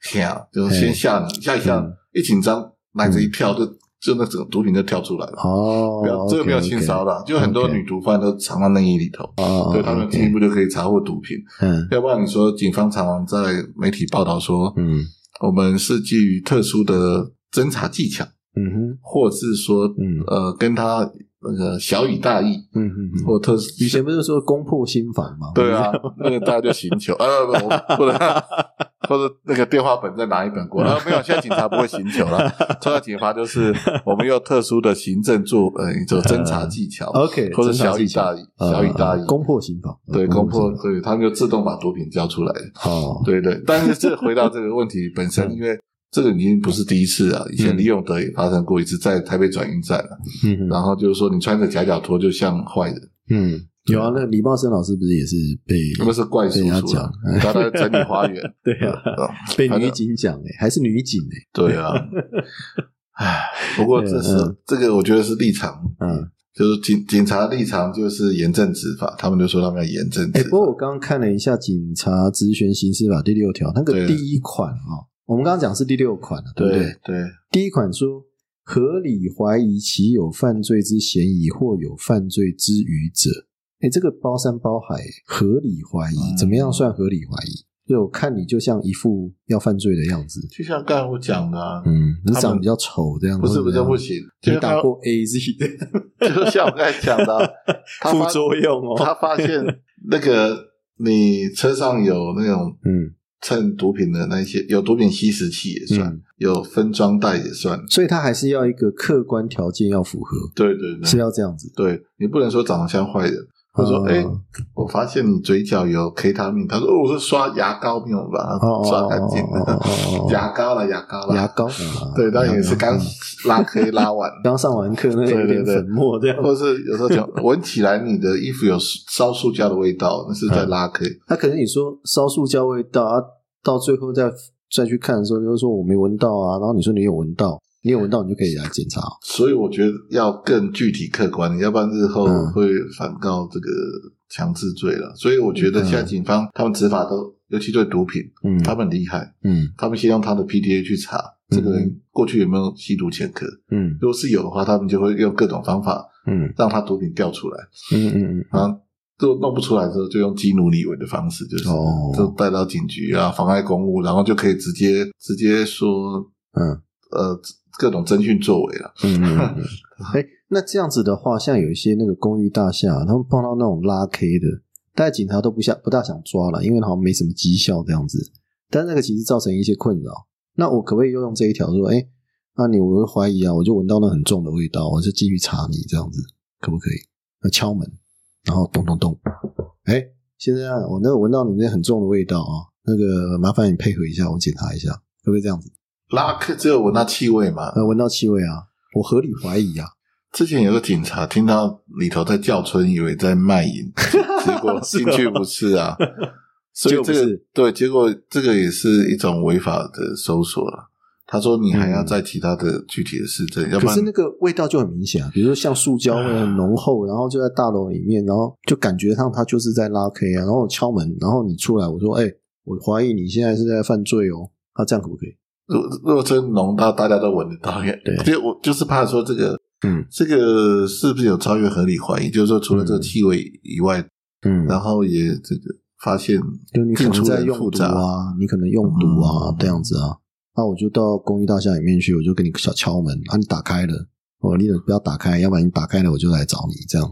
吓，就是先吓你，吓一吓嗯，一紧张，奶子一跳，就就那整个毒品就跳出来了。哦不要，这个没有性骚扰，就很多女毒贩都藏在内衣里头，哦，对他们进一步就可以查获毒品。嗯。要不然你说警方常常在媒体报道说，嗯。我们是基于特殊的侦查技巧，嗯哼。或是说，嗯。呃，跟他那个小以大义，嗯嗯嗯，或特以前不是说攻破心房吗？对啊，那个大家就寻求，呃，不，我不能，或者那个电话本再拿一本过？来，啊没有，现在警察不会寻求了，现在警察就是我们用特殊的行政做，呃，一种侦查技巧 OK，或者小以大义，小以大义呃，攻破心房，对，攻破对，他们就自动把毒品交出来。哦，对对，但是这回到这个问题本身，嗯。因为这个已经不是第一次啊，以前嗯李永德也发生过一次，在台北转运站了。嗯然后就是说，你穿着夹脚拖就像坏人，嗯，有啊，那李茂生老师不是也是被那是怪叔叔啊，他在整理花园。对啊，啊。被女警讲哎，还是女警哎，对啊，唉，不过这是嗯。这个，我觉得是立场，嗯，就是警警察立场就是严正执法，他们就说他们要严正哎，执法。不过我刚刚看了一下《警察职权刑事法》第六条，那个第一款啊，我们刚刚讲是第六款了，对不对？对？对，第一款说，合理怀疑其有犯罪之嫌疑或有犯罪之余者，哎，这个包山包海，合理怀疑，嗯。怎么样算合理怀疑？就我看你就像一副要犯罪的样子，就像刚才我讲的啊，嗯，你长得比较丑这样，不是不是不行，你打过 A Z 的。就像我刚才讲的啊，副作用哦，他发现那个你车上有那种嗯，称毒品的那些，有毒品吸食器也算，嗯有分装袋也算。所以他还是要一个客观条件要符合，对对对，是要这样子。对你不能说长得像坏人。他说：“哦哎、我发现你嘴角有 K 他命。”他说：“哦，我是刷牙膏没有把它哦 刷干净牙膏了，牙膏了，牙膏，啊对，但也是刚嗯拉 K 拉完，刚上完课，那有点对对对粉末这样。或是有时候讲闻起来你的衣服有烧塑胶的味道，那是在拉 K。那可能你说烧塑胶味道啊，到最后再再去看的时候，就是说我没闻到啊，然后你说你有闻到，你有闻到，你就可以来检查。所以我觉得要更具体客观，要不然日后嗯。会反告这个强制罪了。所以我觉得现在警方他们执法都，尤其对毒品，嗯，他们很厉害，嗯。他们先用他的 PDA 去查这个人过去有没有吸毒前科，嗯。如果是有的话，他们就会用各种方法嗯。让他毒品掉出来，嗯嗯嗯，然后都弄不出来之后，就用激怒立委的方式，就是哦。就带到警局啊，妨碍公务，然后就可以直接直接说嗯。呃各种征讯作为了。嗯嗯嗯。哎，那这样子的话，像有一些那个公寓大厦，他们碰到那种拉 K 的，大概警察都不想不大想抓了，因为好像没什么绩效这样子。但那个其实造成一些困扰。那我可不可以又用这一条说，哎，那你我会怀疑啊，我就闻到那很重的味道，我就进去查你这样子，可不可以？那敲门，然后咚咚咚，哎，现在我那个闻到你那很重的味道啊，那个麻烦你配合一下，我检查一下，可不可以这样子？拉克只有闻到气味嘛？呃，闻到气味啊，我合理怀疑啊，之前有个警察听到里头在叫春，以为在卖淫，结果进去不是啊。所以这个对，结果这个也是一种违法的搜索了。他说你还要在其他的具体的市政，要不然可是那个味道就很明显啊，比如说像塑胶味很浓厚，然后就在大楼里面，然后就感觉上他就是在拉 K 啊，然后敲门，然后你出来，我说，哎、我怀疑你现在是在犯罪哦，那、这样可不可以？如如果真浓到大家都闻得到，对。就我就是怕说这个嗯。这个是不是有超越合理怀疑？就是说，除了这个气味以外，嗯，然后也这个发现就你可能在用毒啊，你可能用毒啊嗯。这样子啊，那我就到公寓大厦里面去，我就给你小敲门。啊，你打开了，哦，你不要打开，要不然你打开了我就来找你，这样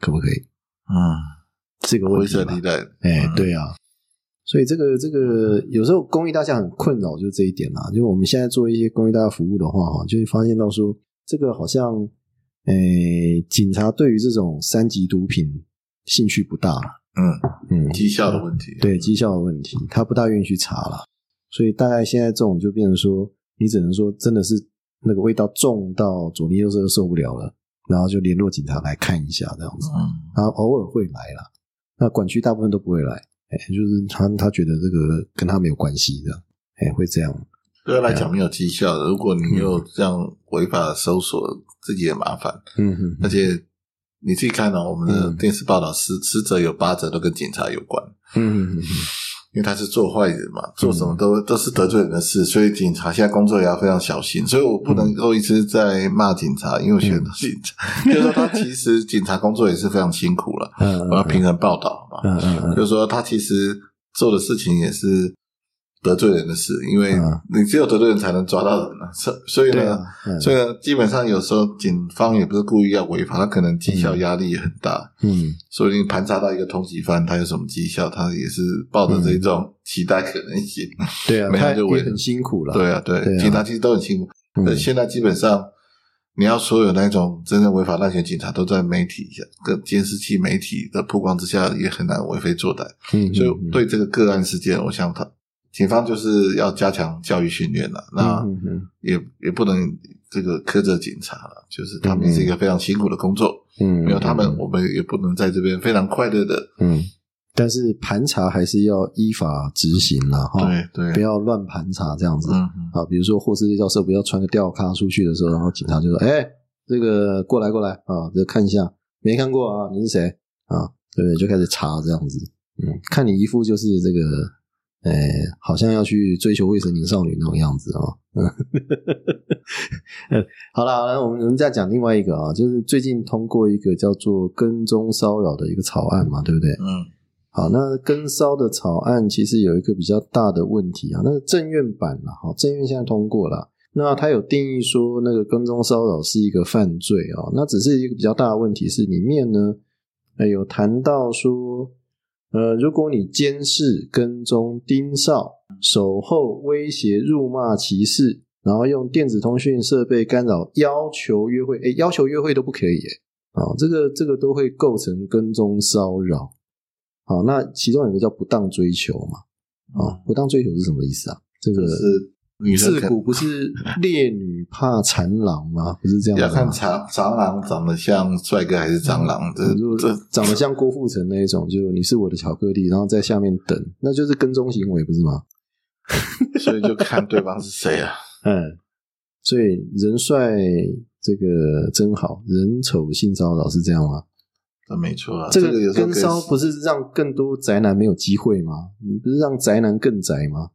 可不可以？嗯，这个问灰题吧。色地带，哎，嗯。对啊，所以这个这个有时候公益大家很困扰，就是这一点啦。就是我们现在做一些公益大家服务的话，哈，就会发现到说，这个好像，诶，警察对于这种三级毒品兴趣不大，嗯，嗯，绩效的问题，对绩效的问题，他不大愿意去查了。所以大概现在这种就变成说，你只能说真的是那个味道重到左邻右舍都受不了了，然后就联络警察来看一下这样子。然后偶尔会来啦，那管区大部分都不会来，哎，就是他他觉得这个跟他没有关系的，哎，会这样，对他来讲没有绩效的。如果你有这样违法的搜索，自己也麻烦。嗯嗯，而且你自己看到我们的嗯电视报道，十十则有八则都跟警察有关，嗯哼，因为他是做坏人嘛，做什么都都是得罪人的事，所以警察现在工作也要非常小心。所以我不能够一直在骂警察，因为我喜欢警察，就是说他其实警察工作也是非常辛苦了，嗯我要平衡报道嘛。就是说他其实做的事情也是得罪人的事，因为嗯你只有得罪人才能抓到人啊。所所以呢所以呢，基本上有时候警方也不是故意要违法，他可能绩效压力也很大。嗯所以你盘查到一个通缉犯，他有什么绩效，他也是抱着这种期待可能性。对啊，没他就为了也很辛苦了，对啊，对，警察其实都很辛苦。嗯但现在基本上，你要所有那种真正违法滥权警察都在媒体下、跟监视器媒体的曝光之下，也很难为非作歹。嗯，所以嗯对这个个案事件，我想他警方就是要加强教育训练了。那也也不能这个苛责警察了，就是他们是一个非常辛苦的工作。嗯，没有他们，嗯我们也不能在这边非常快乐的。嗯，但是盘查还是要依法执行了，哈，对对，不要乱盘查这样子，啊，比如说霍斯利教授不要穿个吊咖出去的时候，然后警察就说：“哎、这个过来过来啊，这看一下，没看过啊，你是谁啊？”对不对？就开始查这样子，嗯，看你一副就是这个，呃，好像要去追求未成年少女那种样子啊。嗯，好了好了，我们我们再讲另外一个啊，就是最近通过一个叫做跟踪骚扰的一个草案嘛，对不对？嗯好，那跟骚的草案其实有一个比较大的问题啊，那个政院版了，哈，政院现在通过了，那它有定义说那个跟踪骚扰是一个犯罪啊，那只是一个比较大的问题是里面呢，呃，有谈到说，呃，如果你监视、跟踪、盯梢、守候、威胁、辱骂、歧视，然后用电子通讯设备干扰、要求约会，哎，要求约会都不可以耶，啊，这个这个都会构成跟踪骚扰。好，那其中有一个叫不当追求嘛，啊，不当追求是什么意思啊？这个是女生自古不是烈女怕残狼吗？不是这样子吗要看长蟑螂长得像帅哥还是蟑螂，这就这长得像郭富城那一种，就你是我的巧克力，然后在下面等，那就是跟踪行为，不是吗？所以就看对方是谁啊。嗯，所以人帅这个真好，人丑性骚扰是这样吗？这没错啊，这个跟骚不是让更多宅男没有机会吗？你不是让宅男更宅吗？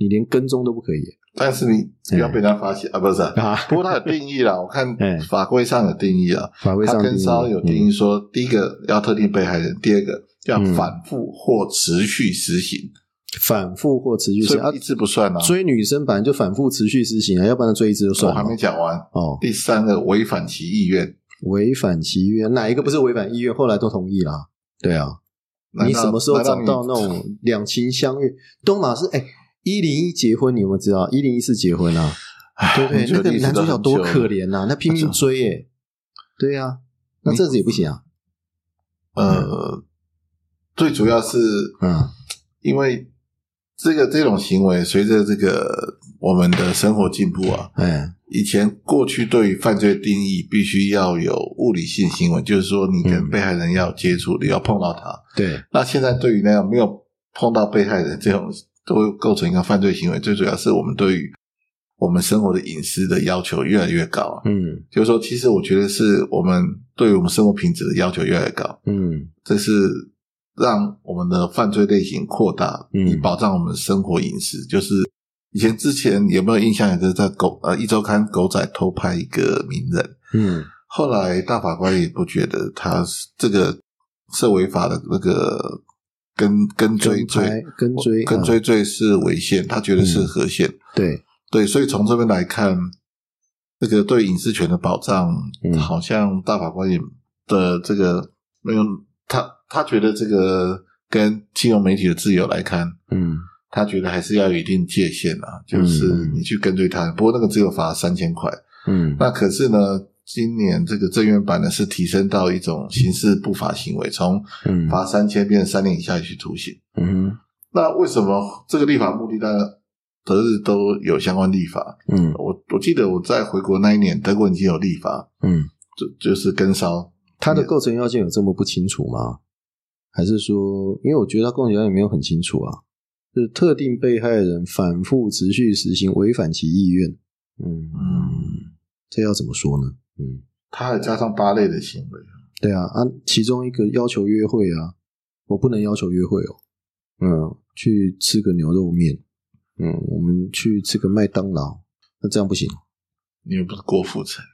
你连跟踪都不可以但是你不要被人家发现啊，不是啊。啊？不过它有定义啦，我看哎法规上有定义啊。法规上跟骚有定义嗯说，第一个要特定被害人，第二个要嗯反复或持续实行，反复或持续性啊所以一，次不算啊。追女生本来就反复持续施行啊，要不然追一次就算了我还没讲完。哦。第三个违反其意愿，违反其意愿，哪一个不是违反意愿？后来都同意啦。对啊，你什么时候找难到那种两情相悦？东马是哎，一零一结婚，你有没有知道？一零一是结婚啊，对不对？那个男主角多可怜呐、那拼命追耶。对呀、那这样子也不行啊。呃，最主要是嗯因为这个这种行为，随着这个我们的生活进步啊，嗯以前过去对于犯罪定义必须要有物理性行为，就是说你跟嗯被害人要接触，你要碰到他。对，那现在对于那样没有碰到被害人这种，都会构成一个犯罪行为。最主要是我们对于我们生活的隐私的要求越来越高啊。嗯就是说，其实我觉得是我们对于我们生活品质的要求越来越高，嗯这是让我们的犯罪类型扩大，嗯以保障我们生活隐私。就是以前之前有没有印象？也是在狗呃一周刊狗仔偷拍一个名人，嗯后来大法官也不觉得他这个涉违法的那个跟跟追跟拍罪跟追跟啊追罪是违宪，他觉得是嗯。合宪。对，对，所以从这边来看，这个对隐私权的保障，嗯。好像大法官也的这个没有他他觉得这个跟金融媒体的自由来看，嗯。他觉得还是要有一定界限啊，就是嗯。你去跟追他，不过那个只有罚三千块。嗯。那可是呢，今年这个正院版呢是提升到一种刑事不法行为，从嗯罚三千变成三年以下有期徒刑。嗯那为什么这个立法目的，当然德日都有相关立法。嗯我我记得我在回国那一年，德国已经有立法，嗯，就就是跟烧。它的构成要件有这么不清楚吗？还是说，因为我觉得它构成要件没有很清楚啊，就是特定被害人反复持续实行违反其意愿，嗯嗯，这要怎么说呢？嗯，他还加上八类的行为。对啊，啊，其中一个要求约会啊，我不能要求约会哦，嗯，去吃个牛肉面，嗯，我们去吃个麦当劳，那这样不行，你又不是郭富城，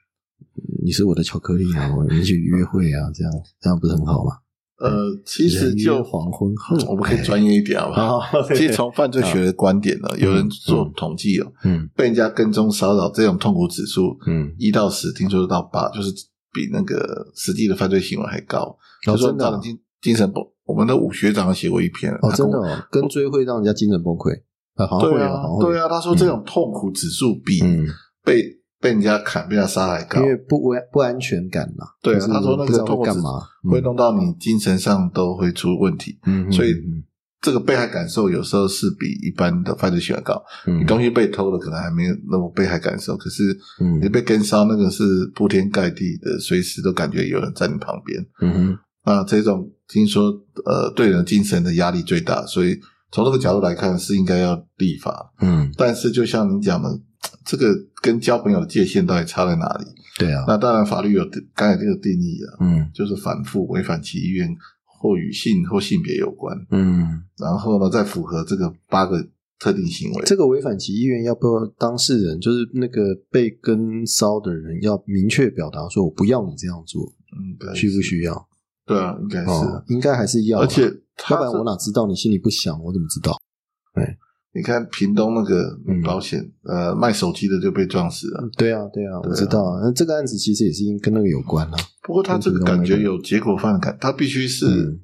你是我的巧克力啊，我们去约会啊，这样这样不是很好吗？呃，其实就黄昏后，我们可以专业一点好不好？好，其实从犯罪学的观点呢，有人做统计哦，嗯。被人家跟踪骚扰这种痛苦指数，嗯，一到十，听说到八，就是比那个实际的犯罪行为还高。哦就说真的啊造成精精神崩，我们的武学长写过一篇哦，真的哦，跟追会让人家精神崩溃，啊，好像会对啊，对啊，他说这种痛苦指数比嗯，被被人家砍、被人家杀还高因，为不安不安全感嘛，对啊他说那个会干嘛，会弄到你精神上都会出问题。嗯，嗯所以嗯这个被害感受有时候是比一般的犯罪行为高。嗯你东西被偷了，可能还没有那么被害感受，可是嗯你被跟烧，那个是铺天盖地的，随时都感觉有人在你旁边。嗯哼那这种听说呃对人精神的压力最大，所以从这个角度来看是应该要立法。嗯，但是就像你讲的，这个跟交朋友的界限到底差在哪里？对啊，那当然法律有刚才这个定义啊，嗯就是反复违反其意愿或与性或性别有关，嗯，然后呢再符合这个八个特定行为。这个违反其意愿，要不要当事人就是那个被跟骚的人要明确表达说，我不要你这样做，嗯，对需不？需要？对啊，应该是。哦，应该还是要啊，而且要不然我哪知道你心里不想，我怎么知道？你看屏东那个嗯。保险，呃，卖手机的就被撞死了。对啊，对啊，对啊。我知道啊。那这个案子其实也是因跟那个有关啊。不过他这个感觉有结果犯的感，他必须是、嗯。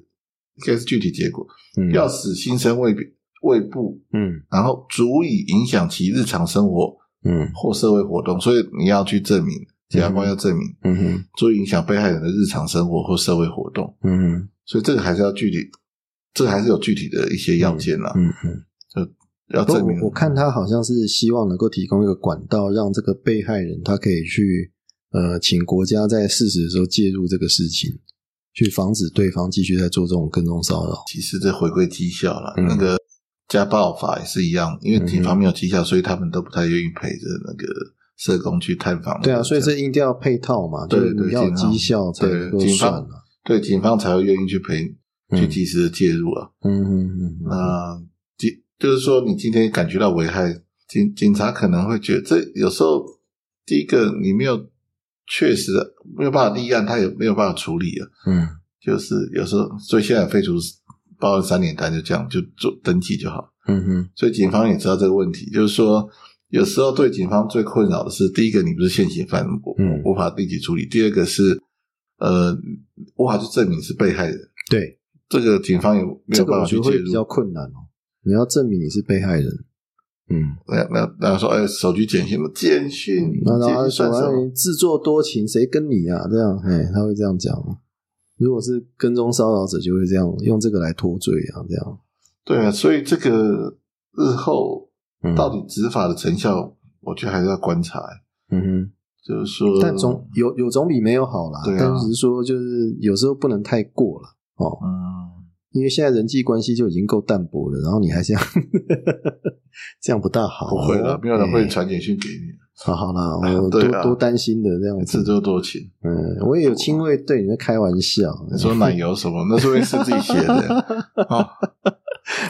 应该是具体结果，嗯，要使新生胃胃部，嗯。然后足以影响其日常生活嗯。或社会活动，所以你要去证明，检察官要证明嗯哼。足以影响被害人的日常生活或社会活动，嗯哼。所以这个还是要具体，这个还是有具体的一些要件啦，嗯嗯。不要证明我我看他好像是希望能够提供一个管道，让这个被害人他可以去呃，请国家在适时的时候介入这个事情，去防止对方继续在做这种跟踪骚扰。其实这回归绩效了，嗯那个家暴法也是一样，因为警方没有绩效，所以他们都不太愿意陪着那个社工去探访。对啊，所以这一定要配套嘛，对要有对警方绩效才能够对警方算啊。对警方才会愿意去陪，嗯去及时的介入啊。嗯嗯嗯嗯那警就是说，你今天感觉到危害，警警察可能会觉得，这有时候第一个你没有确实没有办法立案，他也没有办法处理啊。嗯就是有时候，所以现在废除报案三年单就这样就做登记就好。嗯哼所以警方也知道这个问题，就是说，有时候对警方最困扰的是，第一个你不是现行犯，无嗯无法立即处理；第二个是，呃，无法去证明是被害人，对，这个警方也没这个有办法去介入。困难哦。你要证明你是被害人，嗯，那那那说，哎，手机简讯嘛，简讯，那然后他说自作多情，谁跟你啊？这样，哎，他会这样讲。如果是跟踪骚扰者，就会这样用这个来脱罪啊，这样。对啊，所以这个日后嗯到底执法的成效，我觉得还是要观察。嗯哼，就是说，但总有有总比没有好啦。对啊但只是说，就是有时候不能太过了哦，嗯，因为现在人际关系就已经够淡薄了，然后你还这样，这样不大好。不会了，没有人会哎传简讯给你，好好啦，我多 对啊多担心的这样自子。作多情。嗯，我也有亲会对你在开玩笑。你说奶油什么？那说明是自己写的。哦，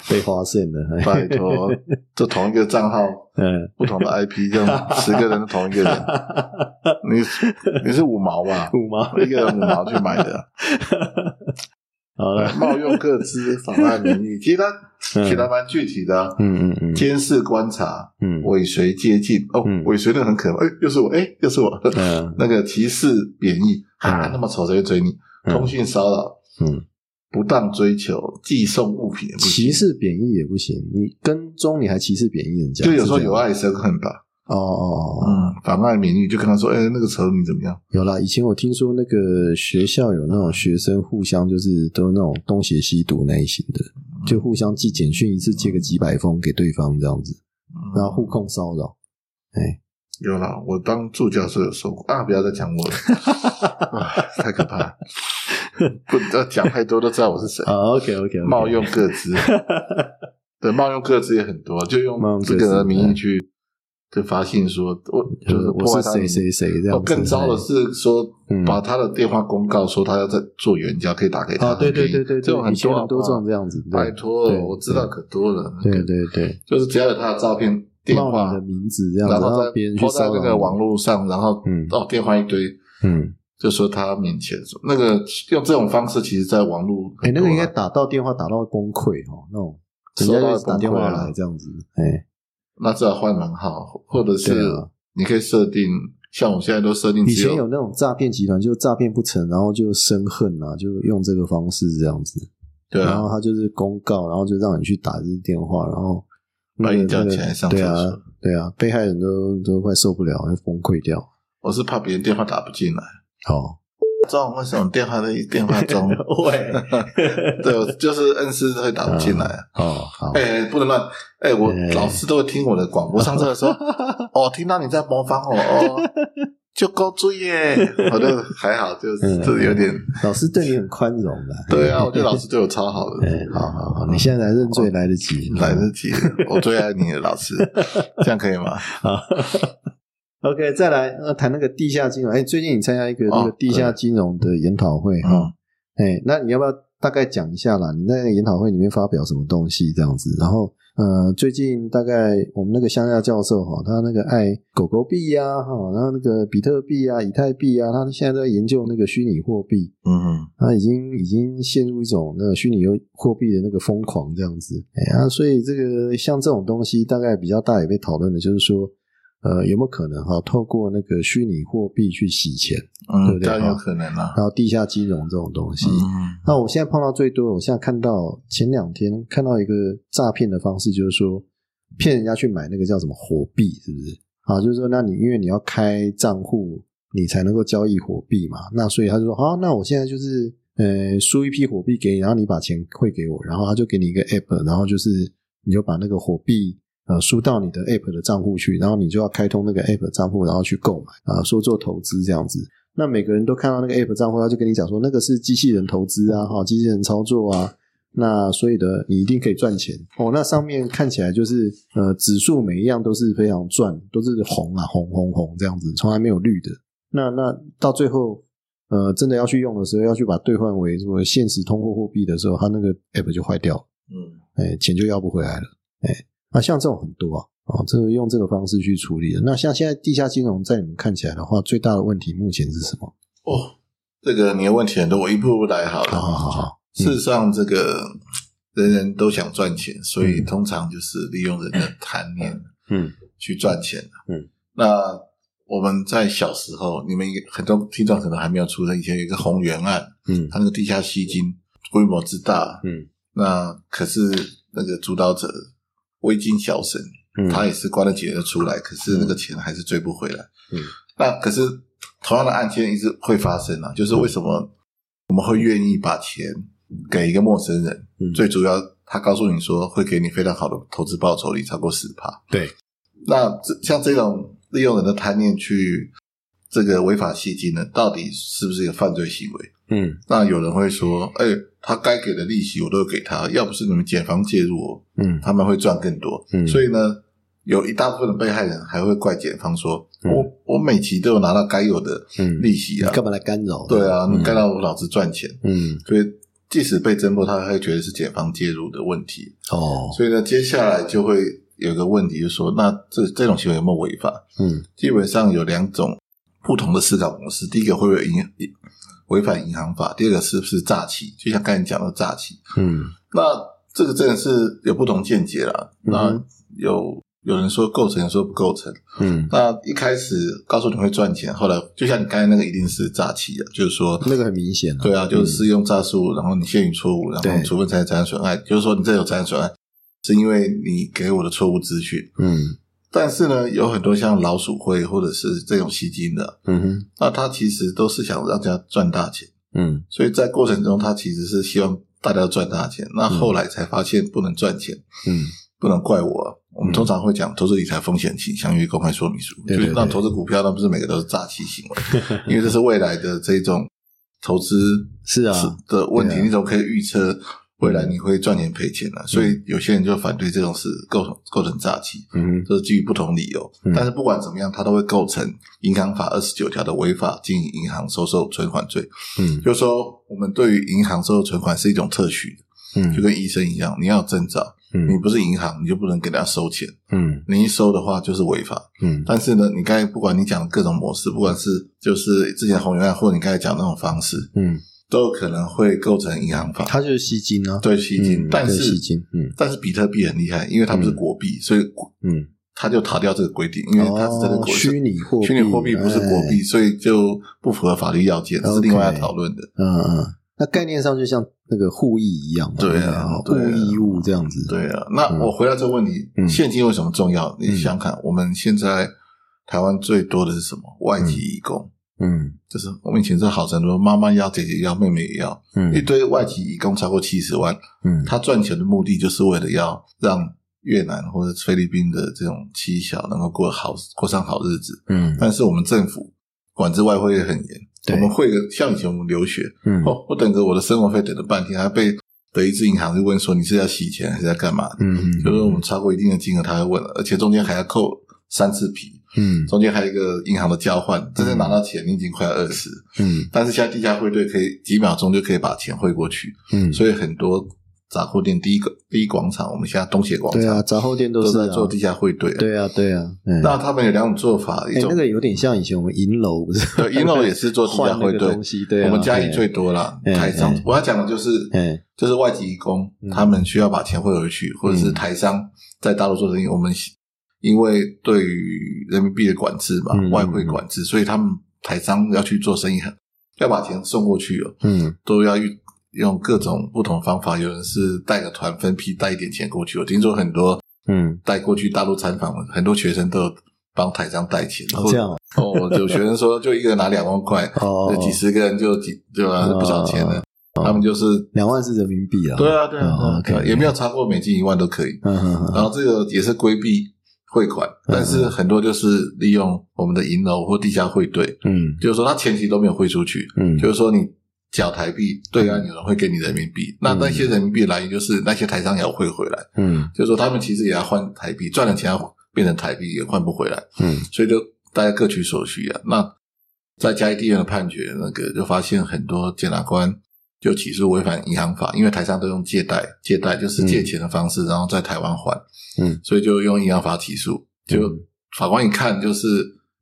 被发现了，哎拜托，这同一个账号，嗯，不同的 IP，这样十个人同一个人，你你是五毛吧？五毛，一个人五毛去买的，好了，冒用各资妨碍名誉，其实他写的蛮具体的啊，嗯嗯嗯。监视观察、嗯。尾随接近，哦嗯，尾随的很可怕，哎，又是我，哎，又是我，嗯。那个歧视贬义。啊，嗯那么丑谁会追你？嗯。通讯骚扰、嗯，不当追求、寄送物品歧视贬义也不行，你跟踪你还歧视贬义人家，就有时候有爱生恨吧，哦哦哦，嗯，妨碍名誉，就跟他说，哎，那个丑女怎么样？有啦，以前我听说那个学校有那种学生互相就是都那种东邪西毒那一型的，就互相寄简讯，一次寄个几百封给对方这样子，嗯。然后互控骚扰。哎，有啦，我当助教时候有说过啊，不要再讲我了，啊太可怕。了，不要讲太多都知道我是谁。啊，OK OK，冒用各自，对，冒用各自也很多，就用这个名义去就发信说，我就是我破坏谁谁谁这样。更糟的是说嗯，把他的电话公告说他要在做援交，可以打给他。啊，对对对对对，这种很多很多这种这样。子，拜托，我知道可多了。对对对，就是只要有他的照片、电话的，名字这样子，然然后再后别人去抛在那个网，络上，然后嗯哦电话一堆，嗯，就说他面前说那个用这种方式，其实在网络哎，那个应该打到电话打到崩溃哦，那种人家就打电话来这样子，哎，那至少换门号，或者是你可以设定，像我现在都设定以前有那种诈骗集团，就诈骗不成，然后就生恨啊，就用这个方式这样子，对啊。然后，他就是公告，然后就让你去打这个电话，然后那把你叫起来上对啊厕所，对啊，被害人都都快受不了，要崩溃掉。我是怕别人电话打不进来，好，这种为什么电话的电话中，喂，对，我就是恩师会打不进来。哦，好，哎、不能乱！哎、我哎老师都会听我的广播。上课的时候，哦，听到你在模仿我，哦，就够注意耶。我就还好，就是有点，老师对你很宽容的。对啊，我觉得老师对我超好的。哎，好好好，你现在来认罪来得及，来得及，我最爱你的老师，这样可以吗？好。OK，再来呃谈那个地下金融。哎，最近你参加一个那个哦地下金融的研讨会哈，嗯，哎，那你要不要大概讲一下啦？你在那个研讨会里面发表什么东西这样子？然后呃，最近大概我们那个乡下教授哈，他那个爱狗狗币呀、哈，然后那个比特币啊、以太币啊，他现在在研究那个虚拟货币，嗯他已经已经陷入一种那个虚拟货币的那个疯狂这样子。哎呀、所以这个像这种东西，大概比较大也被讨论的，就是说。呃，有没有可能哈，透过那个虚拟货币去洗钱，对嗯，不对当然有可能啦。然后地下金融这种东西？嗯那我现在碰到最多，我现在看到前两天看到一个诈骗的方式，就是说骗人家去买那个叫什么火币，是不是？啊，就是说，那你因为你要开账户，你才能够交易火币嘛，那所以他就说，好，那我现在就是呃输一批火币给你，然后你把钱汇给我，然后他就给你一个 app，然后就是你就把那个火币。呃，输到你的 App 的账户去，然后你就要开通那个 App 账户，然后去购买啊、说做投资这样子。那每个人都看到那个 App 账户，他就跟你讲说，那个是机器人投资啊，哈，机器人操作啊。那所以的，你一定可以赚钱哦。那上面看起来就是呃，指数每一样都是非常赚，都是红啊，红红红这样子，从来没有绿的。那那到最后，呃，真的要去用的时候，要去把兑换为什么现实通货货币的时候，它那个 App 就坏掉了，嗯，哎，钱就要不回来了，哎。啊，像这种很多啊，哦，这个用这个方式去处理的。那像现在地下金融，在你们看起来的话，最大的问题目前是什么？哦，这个你的问题很多，我一步步来好了。好好好好，事实上，这个人人都想赚钱，所以嗯通常就是利用人的贪念嗯去赚钱。嗯，那我们在小时候，你们很多听众可能还没有出生，以前有一个红源案，嗯他那个地下吸金规模之大，嗯那可是那个主导者微金小沈，嗯，他也是关了几年就出来，可是那个钱还是追不回来。嗯，那可是同样的案件一直会发生啊，就是为什么我们会愿意把钱给一个陌生人？嗯最主要，他告诉你说会给你非常好的投资报酬率，超过十趴。对，那这像这种利用人的贪念去这个违法吸金呢，到底是不是一个犯罪行为？嗯那有人会说，哎、他该给的利息我都有给他，要不是你们检方介入我，嗯他们会赚更多。嗯所以呢，有一大部分的被害人还会怪检方说，嗯我我每期都有拿到该有的嗯利息啊，你干嘛来干扰？对啊，嗯你干扰我老子赚钱。嗯所以即使被侦破，他还会觉得是检方介入的问题。哦，所以呢，接下来就会有一个问题，就是说，那这这种行为有没有违法？嗯基本上有两种不同的思考模式。第一个会不会银违反银行法？第二个是不是诈欺？就像刚才讲的诈欺。嗯那这个真的是有不同见解啦。嗯那有有人说构成，有人说不构成。嗯，那一开始告诉你会赚钱，后来就像你刚才那个一定是诈欺啊，就是说那个很明显啊。对啊，就是施用诈术，然后你陷于错误，然后对处分财财产损害，就是说你这有财产损害，是因为你给我的错误资讯。嗯但是呢，有很多像老鼠会或者是这种吸金的，嗯哼。那他其实都是想让大家赚大钱，嗯。所以在过程中他其实是希望大家赚大钱。那后来才发现不能赚钱，嗯。不能怪我。我们通常会讲投资理财风险倾向于公开说明书，对对对就是让投资股票，那不是每个都是诈欺行为，因为这是未来的这种投资是啊。的问题，啊。你怎么可以预测未来你会赚钱赔钱呢、所以有些人就反对这种事构成构成诈欺，嗯哼这是基于不同理由。嗯但是不管怎么样，它都会构成银行法二十九条的违法经营银行收受存款罪。嗯就是说，我们对于银行收受存款是一种特许的，嗯就跟医生一样，你要有证照，你嗯不是银行，你就不能给人家收钱。嗯你一收的话就是违法。嗯但是呢，你刚才不管你讲的各种模式，不管是就是之前红原案，或者你刚才讲那种方式，嗯，都有可能会构成银行法。它就是吸金啊。对吸金，嗯但是吸金，嗯。但是比特币很厉害，因为它不是国币，所以嗯，它就逃掉这个规定，因为它是这个哦国虚拟货币，虚拟货币不是国币，哎。所以就不符合法律要件，这是另外要讨论的。嗯嗯，那概念上就像那个互益一样嘛，对啊不对？啊物这样子，对啊，那嗯。我回到这个问题，嗯。现金为什么重要？你想想看，我们现在台湾最多的是什么？外籍移工，嗯。就是我们以前是好承多，妈妈要，姐姐要，妹妹也要，嗯。一嗯堆外籍移工超过七十万，嗯。他赚钱的目的就是为了要让越南或者菲律宾的这种妻小能够过好过上好日子。嗯。但是我们政府管制外汇也很严，对。我们会个像以前我们留学，嗯。哦，我等着我的生活费等了半天，还被德意志银行就问说你是要洗钱还是要干嘛的？嗯就是我们超过一定的金额，他会问，而且中间还要扣三次皮，嗯。中间还有一个银行的交换，真正拿到钱你已经快要饿死。嗯。但是现在地下汇兑可以几秒钟就可以把钱汇过去，嗯，所以很多杂货店第一个第一广场，我们现在东协广场，对啊，杂货店都都是啊。在做地下汇兑。，对啊对啊，嗯那他们有两种做法，一哎，种那个有点像以前我们银楼，不是？对银楼也是做地下汇兑东西，对啊，我们嘉义哎最多了，哎台商。哎。我要讲的就是，哎。就是外籍移工嗯，他们需要把钱汇回去，或者是台商在大陆做生意，我们因为对于人民币的管制嘛嗯，外汇管制，所以他们台商要去做生意，很要把钱送过去哦，嗯都要用用各种不同方法。有人是带个团分批带一点钱过去，我听说很多嗯，带过去大陆参访，很多学生都有帮台商带钱。哦这样哦哦，有学生说就一个人拿两万块，哦就几十个人就几对吧？哦不少钱了。他们就是两万是人民币啊，对啊，对啊，也没有超过美金一万都可以。嗯嗯嗯然后这个也是规避汇款，嗯但是很多就是利用我们的银楼或地下汇兑，嗯。就是说他前期都没有汇出去，嗯，就是说你缴台币，对岸有人会给你人民币，那那些人民币来源就是那些台商也要汇回来，嗯。就是说他们其实也要换台币，赚了钱要变成台币也换不回来，嗯。所以就大家各取所需啊。那在嘉义地院的判决，那个就发现很多检察官就起诉违反银行法，因为台商都用借贷，借贷就是借钱的方式，然后在台湾还，嗯，所以就用银行法起诉。就嗯法官一看，就是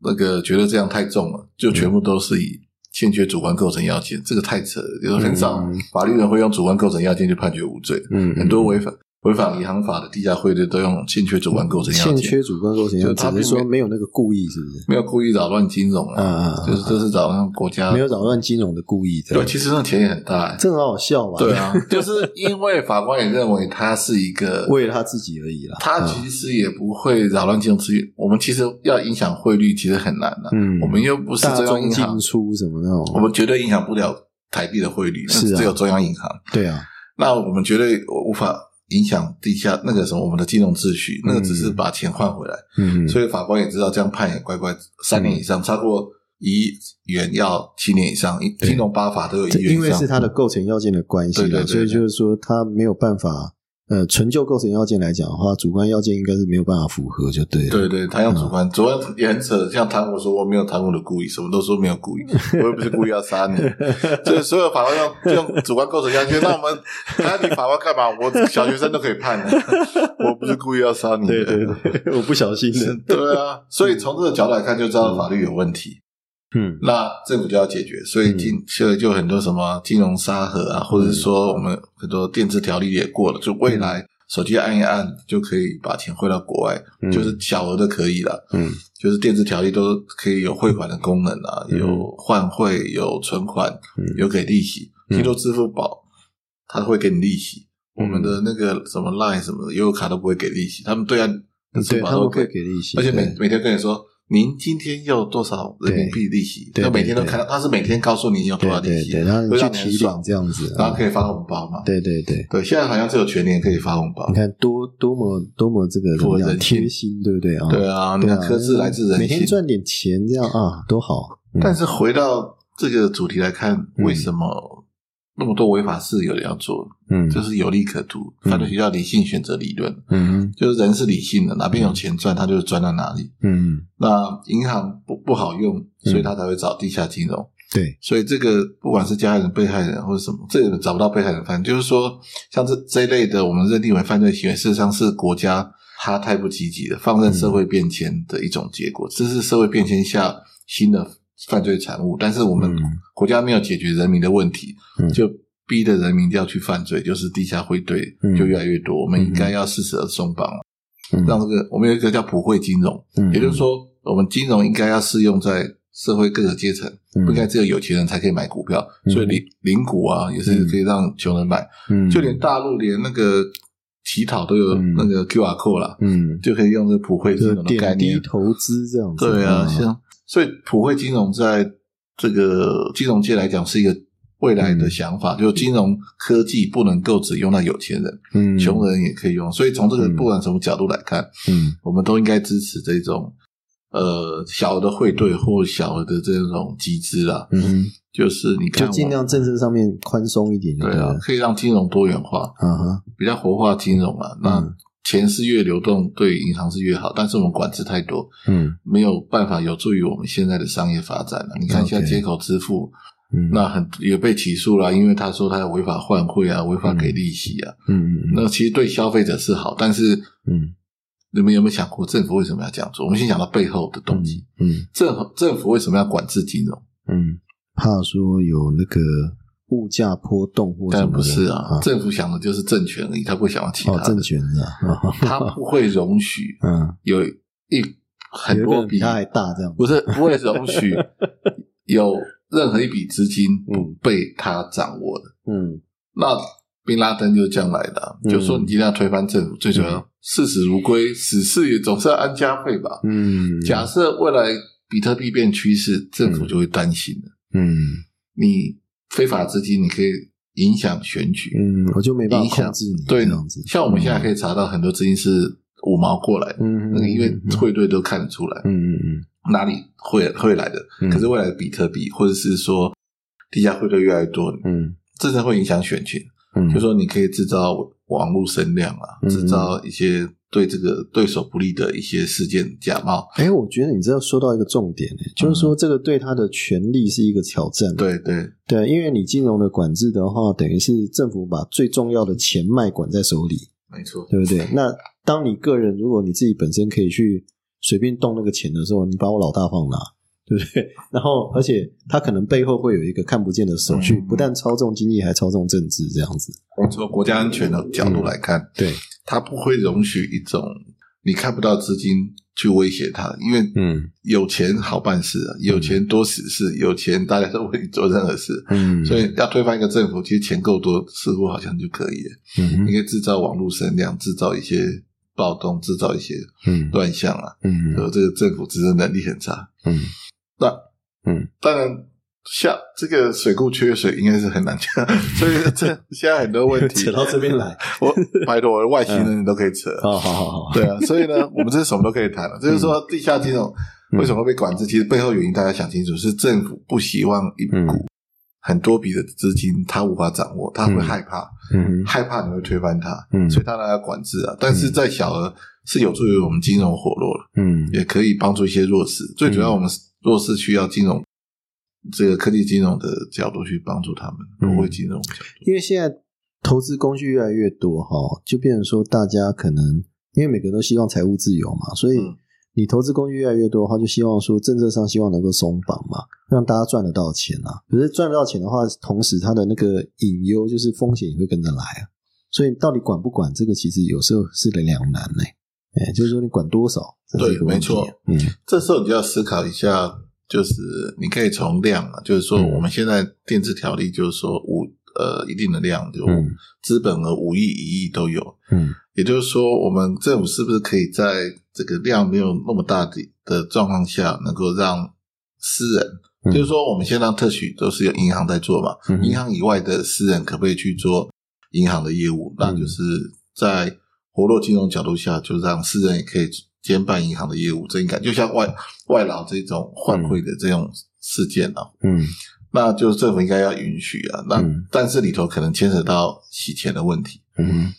那个觉得这样太重了，就全部都是以欠缺主观构成要件，这个太扯了，就是很少嗯法律人会用主观构成要件去判决无罪，嗯，很多违反违反银行法的地下汇率都用欠缺主观构成要件，欠缺主观构成要就他件，只是并没说没有那个故意，是不是？没有故意扰乱金融嗯啊，就是这是扰乱国家没有扰乱金融的故意，这对，其实那钱也很大、欸。这很好笑吧？对，啊，就是因为法官也认为他是一个，为了他自己而已啦。他其实也不会扰乱金融资源。我们其实要影响汇率，其实很难的、嗯，我们又不是中央银行进，出什么那种，我们绝对影响不了台币的汇率，是啊只有中央银行。对啊，那我们绝对无法影响地下那个什么我们的金融秩序，那个只是把钱换回来。嗯，所以法官也知道这样判也乖乖，三年以上，超过一亿元要七年以上，金融八法都有一元以上。因为是它的构成要件的关系对对对所以就是说他没有办法呃纯就构成要件来讲的话，主观要件应该是没有办法符合，就对了。对对，他用主观，主观也很扯。像贪污说我没有贪污的故意，什么都说没有故意，我又不是故意要杀你。所以所有法官用用主观构成要件，那我们还要你法官干嘛？我小学生都可以判的，我不是故意要杀你对对对，我不小心的。对啊，所以从这个角度来看，就知道法律有问题。嗯。那政府就要解决，所以金现在就很多什么金融沙盒啊，或者是说我们很多电子条例也过了，就未来手机按一按就可以把钱汇到国外，嗯。就是小额的可以了，嗯。就是电子条例都可以有汇款的功能啊，嗯。有换汇，有存款，嗯。有给利息。嗯。听说支付宝它会给你利息，嗯。我们的那个什么 Line 什么的悠游卡都不会给利息，他们对岸支对，付宝都会给利息，而且每每天跟你说，您今天有多少人民币利息？对他每天都对看到，他是每天告诉你有多少利息，对对对，然后你会去提让你很爽领这样子，然后可以，发红包嘛？对对对。对，现在好像只有全年可以发红包你。看多多么多么这个怎么样符合人贴心，对不对啊？对啊，你看科技来自人每天。赚点钱这样啊，多好。嗯但是回到这个主题来看，为什么那么多违法事有人要做？嗯，就是有利可图，嗯犯罪学叫理性选择理论，嗯就是人是理性的，哪边有钱赚，他就是赚到哪里。嗯，那银行不不好用，所以他才会找地下金融。对，所以这个不管是加害人、被害人或者什么，这个找不到被害人犯，就是说像这这一类的，我们认定为犯罪行为，事实上是国家它太不积极了，放任社会变迁的一种结果。这是社会变迁下新的犯罪产物，但是我们嗯。国家没有解决人民的问题，嗯。就逼着人民要去犯罪，就是地下汇兑嗯。就越来越多。我们应该要适时的松绑。了，嗯。让这个我们有一个叫普惠金融，嗯也就是说，我们金融应该要适用在社会各个阶层，嗯。不应该只有有钱人才可以买股票。嗯。所以零零股啊，也是可以让穷人买。嗯，就连大陆连那个乞讨都有嗯。那个 QR code 啦，嗯，就可以用这个普惠金就融的概念。投资这样子，对啊，嗯像所以普惠金融在这个金融界来讲是一个未来的想法，就是金融科技不能够只用到有钱人，嗯穷人也可以用。所以从这个嗯不管什么角度来看，嗯我们都应该支持这种呃小额的汇兑或小额的这种集资啦。嗯哼，就是你看，就尽量政策上面宽松一点就对啊，，可以让金融多元化，啊哈，比较活化金融啊。那嗯钱是越流动，对银行是越好，但是我们管制太多，嗯没有办法有助于我们现在的商业发展了。你看现在接口支付，嗯，那很也被起诉了，因为他说他有违法换汇啊，违法给利息啊。嗯嗯那其实对消费者是好，但是嗯你们有没有想过政府为什么要这样做？我们先想到背后的动机。嗯政府政府为什么要管制金融？嗯，怕说有那个物价波动或什但么的不是啊，啊，政府想的就是政权而已，他不想要其他哦，政权是吧？他不会容许嗯，有一很多比他还大这样，不是不会容许 有任何一笔资金被他掌握的。嗯那宾拉登就是这样来的啊、嗯就说你今天要推翻政府，最主要视死如归，死事也总是要安家费吧。嗯，假设未来比特币变趋势，政府就会担心了。嗯你非法资金，你可以影响选举，嗯，我就没办影响法控制你对这样子，像我们现在可以查到很多资金是五毛过来的，嗯，嗯那个因为嗯汇兑都看得出来，嗯嗯嗯。哪里会会来的。嗯。可是未来的比特币，或者是说地下汇兑越来越多，嗯。这才会影响选情。嗯，就说你可以制造网络声量啊，嗯。制造一些对这个对手不利的一些事件假冒。哎，我觉得你这说到一个重点，哎，就是说这个对他的权利是一个挑战，对对对，因为你金融的管制的话，等于是政府把最重要的钱脉管在手里，没错，对不对？那当你个人如果你自己本身可以去随便动那个钱的时候，你把我老大放哪？对不对？然后，而且他可能背后会有一个看不见的手去，嗯不但操纵经济，还操纵政治，这样子。从国家安全的角度来看，对，他不会容许一种你看不到资金去威胁他，因为嗯有钱好办事啊，有钱多死事，有钱大家都为你做任何事。嗯，所以要推翻一个政府，其实钱够多，似乎好像就可以了。嗯你可以制造网络声量，制造一些暴动，制造一些嗯乱象啊。嗯嗯，这个政府执政能力很差。嗯那嗯当然，下这个水库缺水应该是很难讲，所以这现在很多问题 扯到这边来，我拜托，我的外星人你都可以扯。好好好好，对啊，所以呢，我们这是什么都可以谈了。就是说，地下金融为什么会被管制？其实背后原因大家想清楚，是政府不希望一嗯股很多笔的资金他无法掌握，他会嗯害怕，嗯害怕你会推翻他，嗯所以他来管制啊。但是在小额是有助于我们金融活络了，嗯也可以帮助一些弱势。最主要我们弱势需要金融这个科技金融的角度去帮助他们，嗯不会金融。因为现在投资工具越来越多哈，就变成说大家可能因为每个人都希望财务自由嘛，所以嗯你投资工具越来越多的话，就希望说政策上希望能够松绑嘛，让大家赚得到钱啊。可是赚得到钱的话，同时它的那个隐忧就是风险也会跟着来啊。所以到底管不管这个，其实有时候是两难呢、哎，就是说你管多少，对没错。嗯。这时候你就要思考一下，就是你可以从量啊，就是说嗯。我们现在电子条例就是说五呃一定的量，就嗯。资本额五亿一亿都有，嗯。也就是说，我们政府是不是可以在这个量没有那么大的的状况下，能够让私人，嗯。就是说我们现在让特许都是由银行在做嘛，嗯银行以外的私人可不可以去做银行的业务？那就是在活络金融角度下，就让私人也可以兼办银行的业务，这应该就像外外劳这种换汇的这种事件啊，嗯。那就政府应该要允许啊。那、嗯。但是里头可能牵扯到洗钱的问题。嗯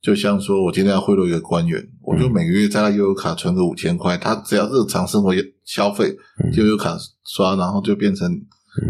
就像说，我今天要贿赂一个官员，我就每个月在他悠游卡存个五千块，他只要日常生活消费悠游卡刷，然后就变成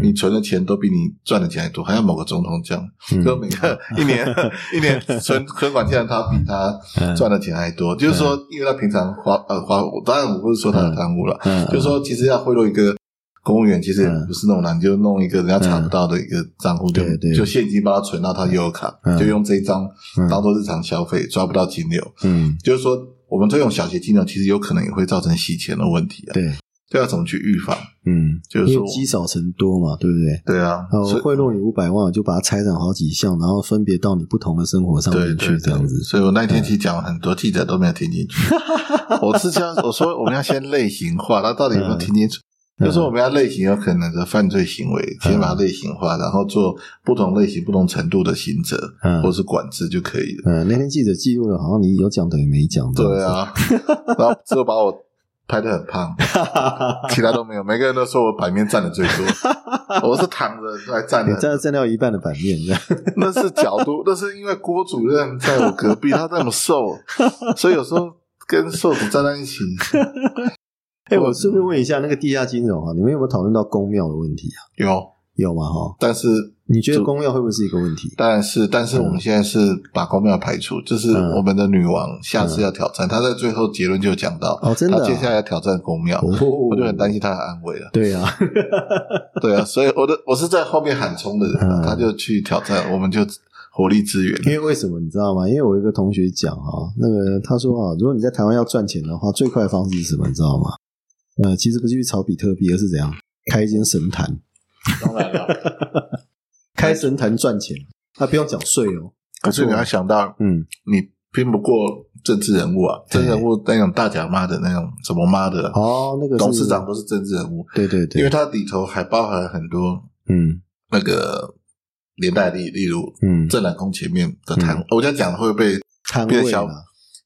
你存的钱都比你赚的钱还多，好像某个总统这样，嗯就每个 一年一年存存款，竟然他比他赚的钱还多。就是说，因为他平常花呃花，当然我不是说他有贪污了，嗯就是说其实要贿赂一个。公务员其实也嗯不是那么难，你就弄一个人家查不到的一个账户，就就现金把它存到他悠游卡，嗯就用这一张嗯当做日常消费，抓不到金流。嗯就是说，我们这种小型金融其实有可能也会造成洗钱的问题啊。对这要怎么去预防？嗯，就是说积少成多嘛，对不对？对啊，呃，所以贿赂你五百万，我就把它拆成好几项，然后分别到你不同的生活上面去，这样子。所以我那天其实讲了很多，记者都没有听进去。我是这样，我说我们要先类型化，那到底有没有听清楚？嗯就是说我们要类型有可能的犯罪行为，先把它类型化，然后做不同类型、不同程度的刑责嗯或是管制就可以了。嗯，那天记者记录了，好像你有讲等于没讲。对，啊，然后只有把我拍的很胖，其他都没有，每个人都说我版面占的最多，我是躺着来占你的。占占掉一半的版面。那是角度，那是因为郭主任在我隔壁，他那么瘦，所以有时候跟瘦子站在一起。哎，我顺便问一下，那个地下金融啊，你们有没有讨论到公庙的问题啊？有，有吗？哈，但是你觉得公庙会不会是一个问题？但是，但是我们现在是把公庙排除，就是嗯我们的女王下次要挑战，她在最后结论就讲到，哦，真的啊。她接下来要挑战公庙，哦，我就很担心她的安危了。对啊，对啊，所以我的我是在后面喊冲的人他就去挑战，我们就火力支援。因为为什么你知道吗？因为我有一个同学讲啊，那个他说啊，如果你在台湾要赚钱的话，最快的方式是什么？你知道吗？呃，其实不是去炒比特币，而是怎样开一间神坛，当然了，开神坛赚钱，他不用缴税哦。可是你要想到，嗯，你拼不过政治人物啊，政治人物那种大甲妈的那种什么妈的哦，那个董事长都是政治人物，对对对，因为它里头还包含很多嗯那个连带例，例如嗯，正南宫前面的贪，我这样讲会不会摊变小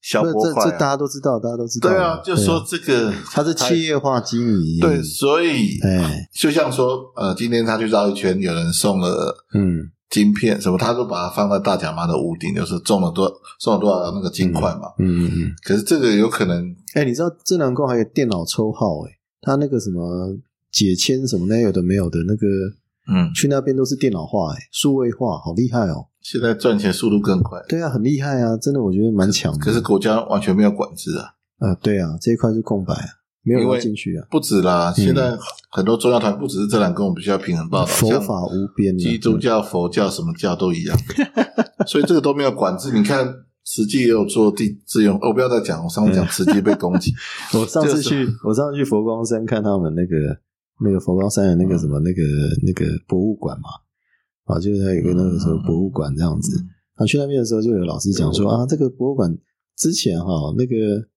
小不是这这大？家都知道，大家都知道。对啊，就说这个它是企业化经营，对，所以哎，就像说，呃，今天他去绕一圈，有人送了嗯晶片什么，他都把它放在大甲妈的屋顶，就是中了多送了多少那个金块嘛。嗯嗯嗯，可是这个有可能，哎，你知道智能工还有电脑抽号，哎，他那个什么解签什么那有的没有的那个，嗯，去那边都是电脑化，哎，数位化，好厉害哦。现在赚钱速度更快，对啊，很厉害啊，真的，我觉得蛮强的。可是国家完全没有管制啊，啊，对啊，这一块是空白啊，没有人进去啊，不止啦，现在很多宗教团不只是这两个，我们必须要平衡报道，佛法无边啊，基督教、佛教什么教都一样，所以这个都没有管制。你看，慈济也有做地自用，我不要再讲，我上次讲慈济被攻击，我上次就是。去，我上次去佛光山看他们那个那个佛光山的那个什么那个那个博物馆嘛，啊，就是他有个那个什么博物馆这样子。啊，去那边的时候就有老师讲说啊，这个博物馆之前哈那个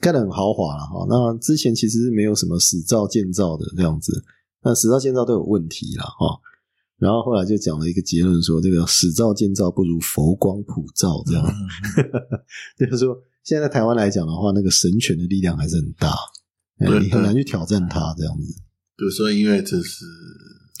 盖得很豪华了哈，那之前其实是没有什么史照建造的这样子，那史照建造都有问题了哈。然后后来就讲了一个结论说，这个史照建造不如佛光普照这样。嗯 就是说，现在在台湾来讲的话，那个神权的力量还是很大，你很难去挑战它这样子。比如说音乐知识，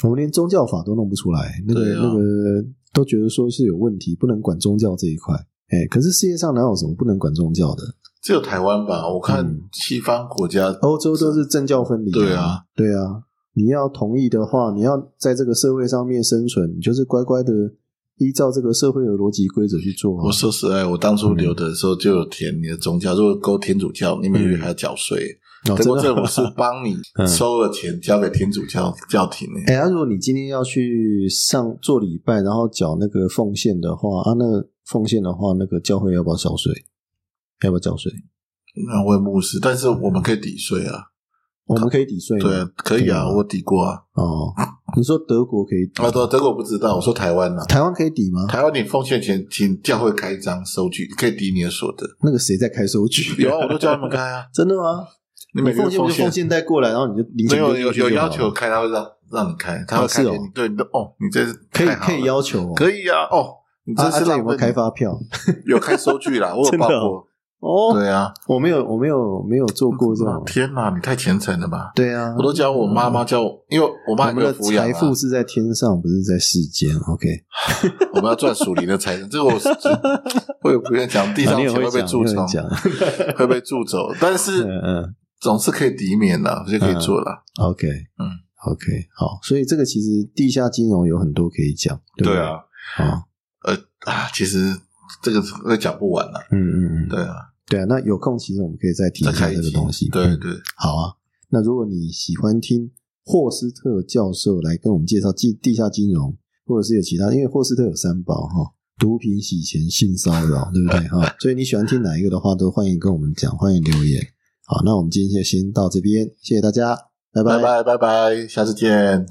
我们连宗教法都弄不出来，那个、啊那个都觉得说是有问题，不能管宗教这一块。哎，可是世界上哪有什么不能管宗教的？只有台湾吧？我看嗯西方国家，欧洲都是政教分离、对啊，对啊。你要同意的话，你要在这个社会上面生存，你就是乖乖的依照这个社会的逻辑规则去做、啊我。说实在，我当初留的时候就有填你的宗教，如果勾天主教，你每个月还要缴税。哦，德真的国政府是帮你 嗯收了钱交给天主教教廷呢。哎，啊如果你今天要去上做礼拜，然后缴那个奉献的话，啊，那奉献的话，那个教会要不要缴税？要不要缴税？那我也牧师，但是我们可以抵税啊。我们可以抵税吗？对啊，可以啊，我抵过啊。哦，你说德国可以抵啊，对，德国我不知道，我说台湾啊。台湾可以抵吗？台湾你奉献前，请教会开一张收据，可以抵你的所得。那个谁在开收据？有啊，我都叫他们开啊。真的吗？你每个奉月奉献献不就奉献带过来，然后你就零钱丢没有有有要求开，他会让让你开，他会开是哦给你。对，哦，你这是可以可以要求哦。可以啊。哦，你这，是啊这有没有开发票？有开收据啦，我有 报哦过。哦，对啊，我没有，我没有，没有做过这种。天哪，你太虔诚了吧！对啊，我都教我妈妈教我，因为我妈我们的也给我抚养啊财富是在天上，不是在世间。OK，我们要赚属灵的财神，这个我是我也不愿意讲，地上钱会被会讲，蛀虫你也会，被蛀走，但是嗯嗯总是可以抵免的，我就可以做了。，OK，嗯，OK，好，所以这个其实地下金融有很多可以讲，对不对？啊，啊，呃啊，其实这个会讲不完了。嗯嗯嗯，对啊，对啊。那有空其实我们可以再提一下这个东西。嗯对对，好啊。那如果你喜欢听霍斯特教授来跟我们介绍地地下金融，或者是有其他，因为霍斯特有三宝哈，毒品、洗钱、性骚扰，对不对 哈？所以你喜欢听哪一个的话，都欢迎跟我们讲，欢迎留言。好那我们今天就先到这边谢谢大家拜拜。拜拜拜拜下次见。